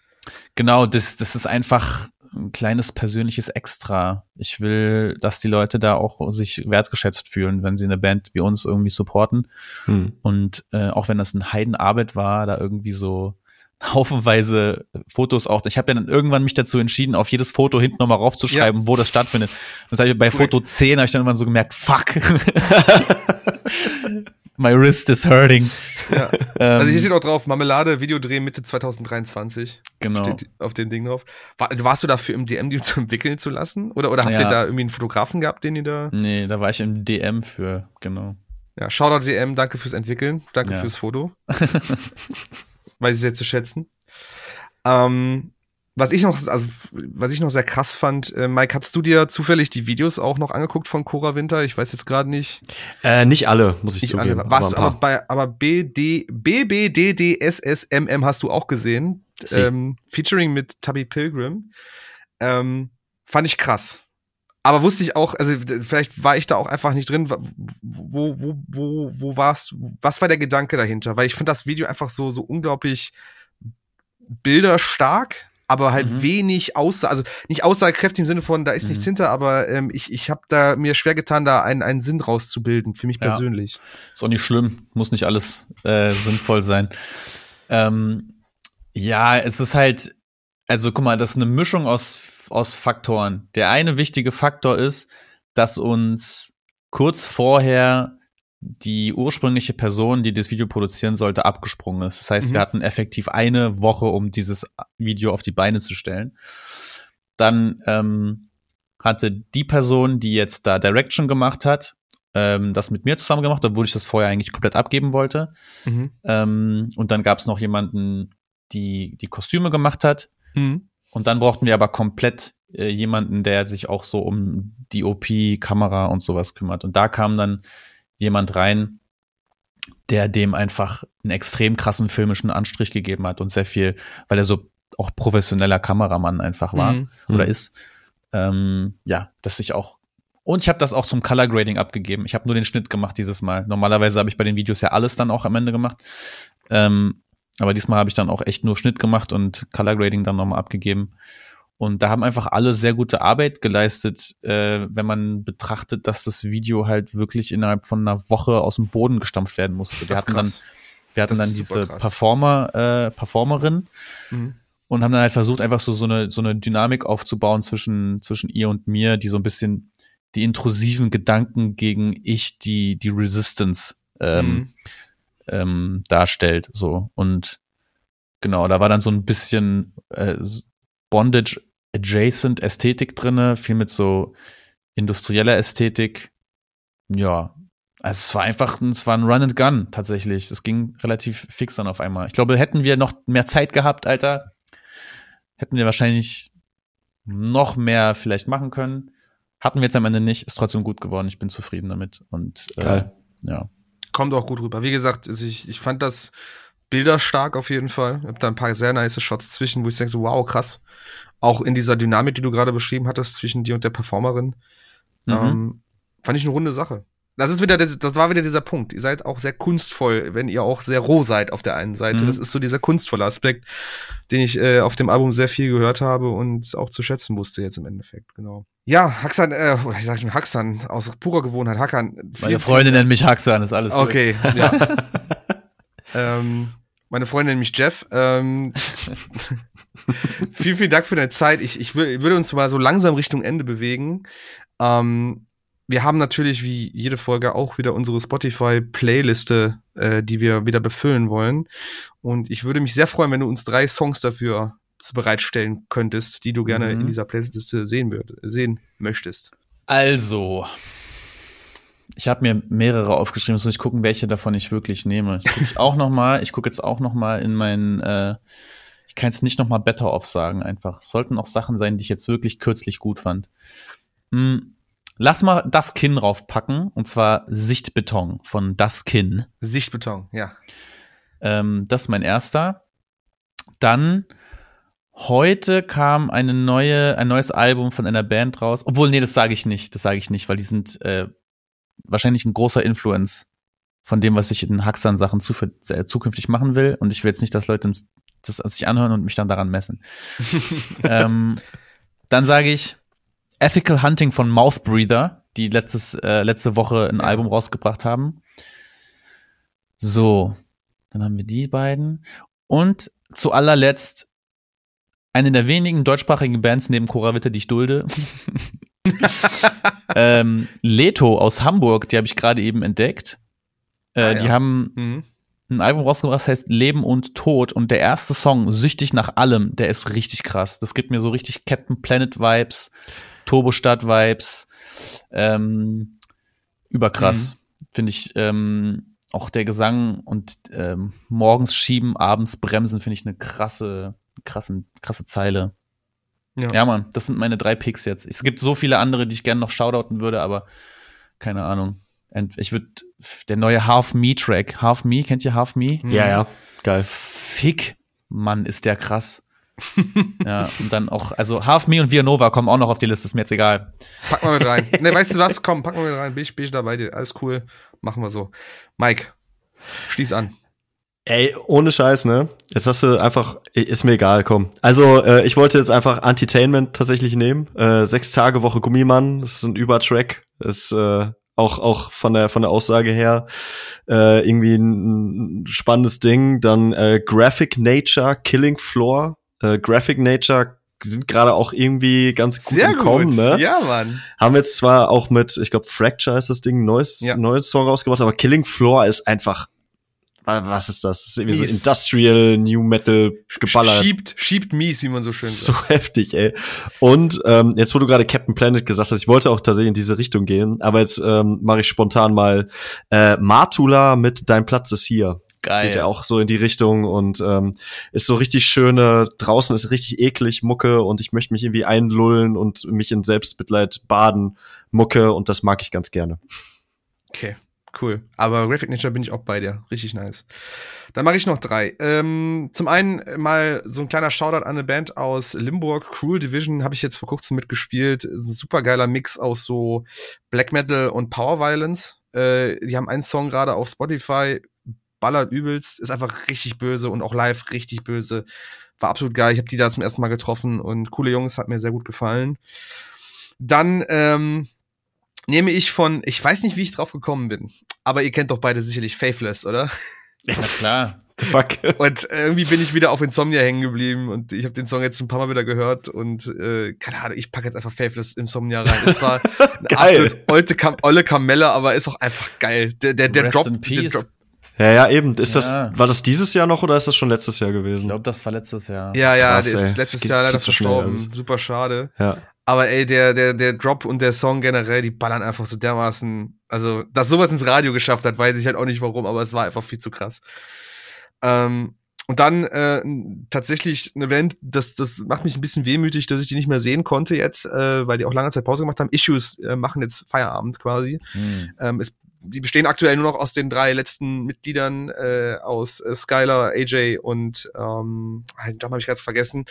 genau, das, das ist einfach ein kleines persönliches Extra. Ich will, dass die Leute da auch sich wertgeschätzt fühlen, wenn sie eine Band wie uns irgendwie supporten. Hm. Und äh, auch wenn das ein Heidenarbeit war, da irgendwie so haufenweise Fotos auch. Ich habe ja dann irgendwann mich dazu entschieden, auf jedes Foto hinten nochmal raufzuschreiben, wo das stattfindet. Und das ich bei. Foto 10 habe ich dann irgendwann so gemerkt, fuck. My wrist is hurting. ja. Ähm, also hier steht auch drauf, Marmelade, Videodreh Mitte 2023. genau. Steht auf dem Ding drauf. War, warst du dafür im DM, die zu entwickeln zu lassen? Oder, oder habt Ja. ihr da irgendwie einen Fotografen gehabt, den ihr da. Nee, da war ich im DM für, genau. Ja, Shoutout DM, danke fürs Entwickeln, danke Ja. fürs Foto. Weiß ich sehr zu schätzen. Ähm, was ich noch, also was ich noch sehr krass fand, äh, Mike, hast du dir zufällig die Videos auch noch angeguckt von Cora Winter? Ich weiß jetzt gerade nicht. Äh, nicht alle, muss ich nicht zugeben. alle. Warst aber du aber bei aber BD, BBDDSSMM hast du auch gesehen. Sie. Ähm, featuring mit Tubby Pilgrim. Ähm, fand ich krass. Aber wusste ich auch, also vielleicht war ich da auch einfach nicht drin. Wo, wo, wo, wo warst Was war der Gedanke dahinter? Weil ich finde das Video einfach so, so unglaublich bilderstark, aber halt Mhm. wenig aussage, also nicht aussagekräftig im Sinne von, da ist Mhm. nichts hinter, aber ähm, ich, ich habe da mir schwer getan, da einen, einen Sinn rauszubilden, für mich Ja. persönlich. Ist auch nicht schlimm, muss nicht alles äh, sinnvoll sein. Ähm, ja, es ist halt, also guck mal, das ist eine Mischung aus, aus Faktoren. Der eine wichtige Faktor ist, dass uns kurz vorher die ursprüngliche Person, die das Video produzieren sollte, abgesprungen ist. Das heißt, Mhm. wir hatten effektiv eine Woche, um dieses Video auf die Beine zu stellen. Dann ähm, hatte die Person, die jetzt da Direction gemacht hat, ähm, das mit mir zusammen gemacht, obwohl ich das vorher eigentlich komplett abgeben wollte. Mhm. Ähm, und dann gab es noch jemanden, die die Kostüme gemacht hat. Mhm. Und dann brauchten wir aber komplett äh, jemanden, der sich auch so um die OP, Kamera und sowas kümmert. Und da kam dann jemand rein, der dem einfach einen extrem krassen filmischen Anstrich gegeben hat und sehr viel, weil er so auch professioneller Kameramann einfach war Mhm. oder Mhm. ist. Ähm, ja, dass ich auch und ich habe das auch zum Color Grading abgegeben. Ich habe nur den Schnitt gemacht dieses Mal. Normalerweise habe ich bei den Videos ja alles dann auch am Ende gemacht. Ähm, aber diesmal habe ich dann auch echt nur Schnitt gemacht und Color Grading dann nochmal abgegeben. Und da haben einfach alle sehr gute Arbeit geleistet, äh, wenn man betrachtet, dass das Video halt wirklich innerhalb von einer Woche aus dem Boden gestampft werden musste. Wir hatten dann, wir hatten Das dann diese. Performer, äh, Performerin Mhm. und haben dann halt versucht, einfach so, so eine, so eine Dynamik aufzubauen zwischen, zwischen ihr und mir, die so ein bisschen die intrusiven Gedanken gegen ich, die, die Resistance ähm, Mhm. Ähm, darstellt. So. Und genau, da war dann so ein bisschen äh, Bondage adjacent Ästhetik drinne, viel mit so industrieller Ästhetik. Ja. Also es war einfach, ein- es war ein Run and Gun tatsächlich. Es ging relativ fix dann auf einmal. Ich glaube, hätten wir noch mehr Zeit gehabt, Alter, hätten wir wahrscheinlich noch mehr vielleicht machen können. Hatten wir jetzt am Ende nicht, ist trotzdem gut geworden. Ich bin zufrieden damit. Und äh, Geil. ja. Kommt auch gut rüber. Wie gesagt, also ich, ich fand das bilderstark auf jeden Fall. Ich hab da ein paar sehr nice Shots zwischen, wo ich denke so, wow, krass. Auch in dieser Dynamik, die du gerade beschrieben hattest, zwischen dir und der Performerin. Mhm. Ähm, fand ich eine runde Sache. Das ist wieder, das das war wieder dieser Punkt. Ihr seid auch sehr kunstvoll, wenn ihr auch sehr roh seid auf der einen Seite. Mhm. Das ist so dieser kunstvolle Aspekt, den ich äh, auf dem Album sehr viel gehört habe und auch zu schätzen wusste jetzt im Endeffekt, genau. Ja, Haxan, äh, oder ich sag schon Haxan, aus purer Gewohnheit, Hakan. Meine Freunde nennen mich Haxan, ist alles. Okay, ja. ähm, meine Freundin nennt mich Jeff. Ähm, vielen, vielen Dank für deine Zeit. Ich, ich wür- würde uns mal so langsam Richtung Ende bewegen. Ähm, wir haben natürlich wie jede Folge auch wieder unsere Spotify-Playliste, äh, die wir wieder befüllen wollen. Und ich würde mich sehr freuen, wenn du uns drei Songs dafür bereitstellen könntest, die du gerne Mhm. in dieser Playliste sehen würd, sehen möchtest. Also, ich habe mir mehrere aufgeschrieben, muss ich gucken, welche davon ich wirklich nehme. Ich gucke auch noch mal, ich gucke jetzt auch noch mal in meinen, äh, ich kann jetzt nicht noch mal Better Off sagen einfach. Es sollten auch Sachen sein, die ich jetzt wirklich kürzlich gut fand. Hm, lass mal das Kinn draufpacken, und zwar Sichtbeton von Das Kinn. Sichtbeton, ja. Ähm, das ist mein erster. Dann heute kam eine neue, ein neues Album von einer Band raus. Obwohl, nee, das sage ich nicht. Das sage ich nicht, weil die sind äh, wahrscheinlich ein großer Influence von dem, was ich in Haxan-Sachen zu, äh, zukünftig machen will. Und ich will jetzt nicht, dass Leute das sich anhören und mich dann daran messen. ähm, dann sage ich Ethical Hunting von Mouth Breather, die letztes, äh, letzte Woche ein Ja. Album rausgebracht haben. So, dann haben wir die beiden. Und zu allerletzt eine der wenigen deutschsprachigen Bands neben Cora Witte, die ich dulde. ähm, Leto aus Hamburg, die habe ich gerade eben entdeckt. Äh, Ah, Die ja. haben Mhm. ein Album rausgebracht, das heißt Leben und Tod. Und der erste Song, Süchtig nach allem, der ist richtig krass. Das gibt mir so richtig Captain Planet Vibes, Turbostadt Vibes. Ähm, überkrass. Finde ich ähm, auch der Gesang und ähm, morgens schieben, abends bremsen, finde ich eine krasse, krassen, krasse Zeile. Ja. Ja, Mann, das sind meine drei Picks jetzt. Es gibt so viele andere, die ich gerne noch shoutouten würde, aber keine Ahnung. Ich würde der neue Half Me Track, Half Me, kennt ihr Half Me? Mhm. Ja, ja, geil. Fick, Mann, ist der krass. Ja, und dann auch, also Half Me und Villanova kommen auch noch auf die Liste, ist mir jetzt egal. Pack mal mit rein. ne, weißt du was? Komm, pack mal mit rein. Bin ich, bin ich dabei dir. Alles cool. Machen wir so. Mike, schließ an. Ey, ohne Scheiß, ne? Jetzt hast du einfach, ist mir egal, komm. Also, äh, ich wollte jetzt einfach Entertainment tatsächlich nehmen. Äh, sechs Tage Woche Gummimann, das ist ein Übertrack. Ist äh, auch auch von der von der Aussage her äh, irgendwie ein, ein spannendes Ding. Dann äh, Graphic Nature, Killing Floor. Äh, Graphic Nature sind gerade auch irgendwie ganz gut Sehr Kommen, gut. ne? Ja, Mann. Haben jetzt zwar auch mit, ich glaube, Fracture ist das Ding, neues, Ja. neues Song rausgebracht, aber Killing Floor ist einfach, wa- was ist das? Das ist irgendwie so. Industrial, New Metal, geballert. Schiebt, schiebt mies, wie man so schön So sagt. heftig, ey. Und ähm, jetzt, wo du gerade Captain Planet gesagt hast, ich wollte auch tatsächlich in diese Richtung gehen, aber jetzt ähm, mache ich spontan mal äh, Matula mit Dein Platz ist hier. Geil. Geht ja auch so in die Richtung und ähm, ist so richtig schöne, draußen ist richtig eklig Mucke und ich möchte mich irgendwie einlullen und mich in Selbstmitleid baden Mucke und das mag ich ganz gerne. Okay, cool. Aber Graphic Nature bin ich auch bei dir. Richtig nice. Dann mache ich noch drei. Ähm, zum einen mal so ein kleiner Shoutout an eine Band aus Limburg, Cruel Division, habe ich jetzt vor kurzem mitgespielt. Super geiler Mix aus so Black Metal und Power Violence. Äh, die haben einen Song gerade auf Spotify, ballert übelst, ist einfach richtig böse und auch live richtig böse. War absolut geil. Ich habe die da zum ersten Mal getroffen und coole Jungs, hat mir sehr gut gefallen. Dann ähm, nehme ich von, ich weiß nicht, wie ich drauf gekommen bin, aber ihr kennt doch beide sicherlich Faithless, oder? Na klar. The fuck? Und irgendwie bin ich wieder auf Insomnia hängen geblieben und ich habe den Song jetzt ein paar Mal wieder gehört und äh, keine Ahnung, ich packe jetzt einfach Faithless Insomnia rein. Es war eine Geil. absolut olte Kam olle Kamelle, aber ist auch einfach geil. Der, der, der Rest Drop, in der peace. Drop. Ja, ja, eben. Ist Ja. das, war das dieses Jahr noch oder ist das schon letztes Jahr Ich gewesen? glaube, das war letztes Jahr. Ja, ja, Krass, der ey. ist letztes Jahr leider verstorben. alles. Super schade. Ja. Aber ey, der, der, der Drop und der Song generell, die ballern einfach so dermaßen. Also, dass sowas ins Radio geschafft hat, weiß ich halt auch nicht warum, aber es war einfach viel zu krass. Ähm, und dann äh, tatsächlich eine Band, das, das macht mich ein bisschen wehmütig, dass ich die nicht mehr sehen konnte jetzt, äh, weil die auch lange Zeit Pause gemacht haben. Issues äh, machen jetzt Feierabend quasi. Hm. Ähm, es, die bestehen aktuell nur noch aus den drei letzten Mitgliedern, äh, aus äh, Skylar, AJ und ähm, den Namen habe ich ganz vergessen.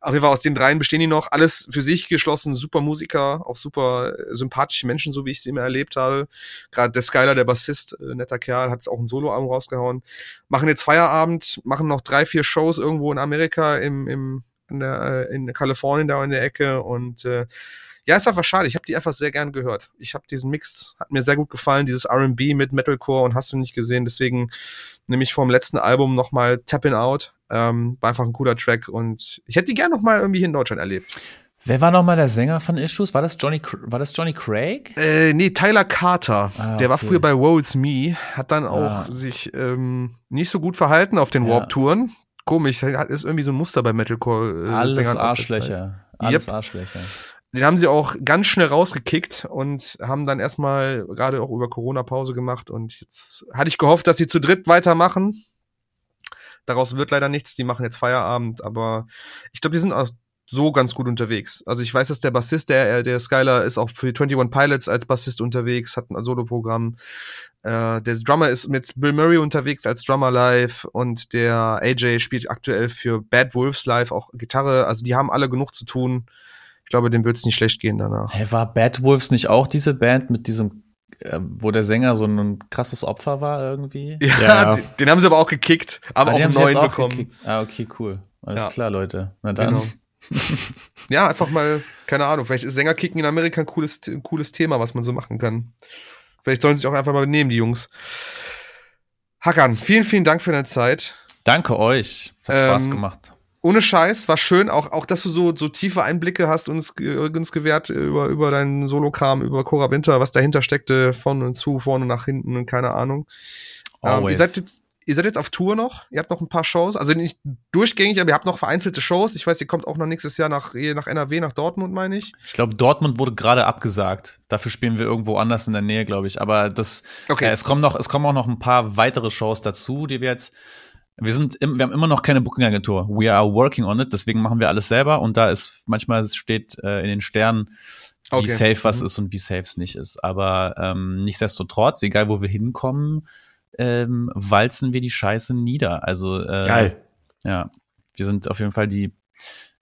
Auf jeden Fall aus den dreien bestehen die noch. Alles für sich geschlossen, super Musiker, auch super äh, sympathische Menschen, so wie ich sie immer erlebt habe. Gerade der Skylar, der Bassist, äh, netter Kerl, hat jetzt auch ein Soloalbum rausgehauen. Machen jetzt Feierabend, machen noch drei, vier Shows irgendwo in Amerika, im, im in, der, äh, in Kalifornien da in der Ecke und äh, ja, ist einfach schade. Ich habe die einfach sehr gern gehört. Ich habe diesen Mix, hat mir sehr gut gefallen, dieses R&B mit Metalcore und hast du nicht gesehen. Deswegen nehme ich vom letzten Album nochmal Tappin' Out. Ähm, war einfach ein cooler Track und ich hätte die gern nochmal irgendwie hier in Deutschland erlebt. Wer war noch mal der Sänger von Issues? War das Johnny, war das Johnny Craig? Äh, nee, Tyler Carter. Ah, Der war okay. früher bei Woe Is Me, hat dann auch Ah. sich ähm, nicht so gut verhalten auf den Ja. Warp-Touren. komisch. Ist irgendwie so ein Muster bei Metalcore. Äh, Alles Arschlöcher. Alles yep. Arschlöcher. Den haben sie auch ganz schnell rausgekickt und haben dann erstmal gerade auch über Corona Pause gemacht und jetzt hatte ich gehofft, dass sie zu dritt weitermachen. Daraus wird leider nichts, die machen jetzt Feierabend, aber ich glaube, die sind auch so ganz gut unterwegs. Also ich weiß, dass der Bassist, der, der Skylar, ist auch für 21 Pilots als Bassist unterwegs, hat ein Solo-Programm. Äh, der Drummer ist mit Bill Murray unterwegs als Drummer live und der AJ spielt aktuell für Bad Wolves live auch Gitarre. Also die haben alle genug zu tun. Ich glaube, dem wird es nicht schlecht gehen danach. Hey, war Bad Wolves nicht auch diese Band mit diesem äh, wo der Sänger so ein krasses Opfer war irgendwie. Ja, ja. Den, den haben sie aber auch gekickt, aber ah, auch einen neuen bekommen. Gekickt. Ah, okay, cool. Alles ja. klar, Leute. Na dann. Genau ja, einfach mal, keine Ahnung, vielleicht ist Sängerkicken in Amerika ein cooles, ein cooles Thema, was man so machen kann. Vielleicht sollen sie sich auch einfach mal nehmen, die Jungs. Hackern, vielen, vielen Dank für deine Zeit. Danke euch. Hat ähm, Spaß gemacht. Ohne Scheiß, war schön, auch, auch dass du so, so tiefe Einblicke hast uns, uns gewährt über, über deinen Solokram, über Cora Winter, was dahinter steckte, vorne und zu, vorne nach hinten und keine Ahnung. Ähm, ihr seid jetzt ihr seid jetzt auf Tour noch, ihr habt noch ein paar Shows, also nicht durchgängig, aber ihr habt noch vereinzelte Shows. Ich weiß, ihr kommt auch noch nächstes Jahr nach, nach NRW, nach Dortmund, meine ich. Ich glaube, Dortmund wurde gerade abgesagt. Dafür spielen wir irgendwo anders in der Nähe, glaube ich. Aber das, okay. Äh, es kommen noch, es kommen auch noch ein paar weitere Shows dazu, die wir jetzt, wir sind, im, wir haben immer noch keine Booking-Agentur. We are working on it, deswegen machen wir alles selber und da ist, manchmal steht äh, in den Sternen, wie okay. safe was mhm. ist und wie safe es nicht ist. Aber ähm, nichtsdestotrotz, egal wo wir hinkommen, ähm, walzen wir die Scheiße nieder. Also äh, geil. Ja, wir sind auf jeden Fall die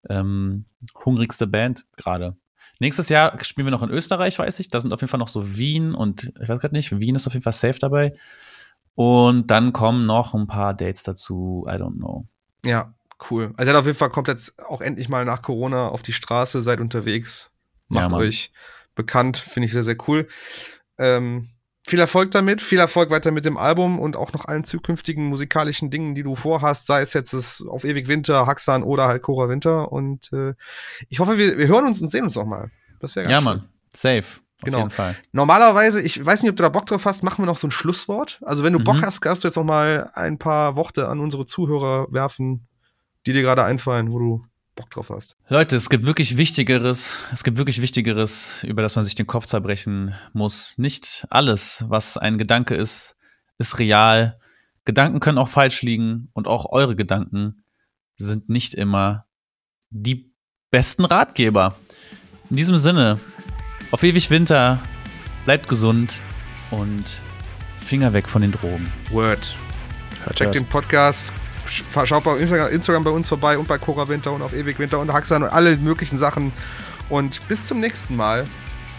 ähm, hungrigste Band gerade. Nächstes Jahr spielen wir noch in Österreich, weiß ich. Da sind auf jeden Fall noch so Wien und ich weiß gerade nicht, Wien ist auf jeden Fall safe dabei. Und dann kommen noch ein paar Dates dazu. I don't know. Ja, cool. Also auf jeden Fall kommt jetzt auch endlich mal nach Corona auf die Straße, seid unterwegs, macht ja, euch bekannt, finde ich sehr, sehr cool. Ähm, viel Erfolg damit, viel Erfolg weiter mit dem Album und auch noch allen zukünftigen musikalischen Dingen, die du vorhast, sei es jetzt das auf ewig Winter, Haxan oder halt Cora Winter. Und äh, ich hoffe, wir, wir hören uns und sehen uns noch mal. Das wäre Ja, Mann. Safe. Auf genau. jeden Fall. Normalerweise, ich weiß nicht, ob du da Bock drauf hast, machen wir noch so ein Schlusswort. Also wenn du mhm. Bock hast, kannst du jetzt noch mal ein paar Worte an unsere Zuhörer werfen, die dir gerade einfallen, wo du Bock drauf hast. Leute, es gibt wirklich Wichtigeres, es gibt wirklich Wichtigeres, über das man sich den Kopf zerbrechen muss. Nicht alles, was ein Gedanke ist, ist real. Gedanken können auch falsch liegen und auch eure Gedanken sind nicht immer die besten Ratgeber. In diesem Sinne, auf ewig Winter, bleibt gesund und Finger weg von den Drogen. Word. Hört, Check hört. den Podcast, schaut bei Instagram bei uns vorbei und bei Cora Winter und auf Ewig Winter und Haxan und alle möglichen Sachen. Und bis zum nächsten Mal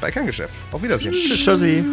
bei Kerngeschäft. Auf Wiedersehen. Tschüss. Tschüssi.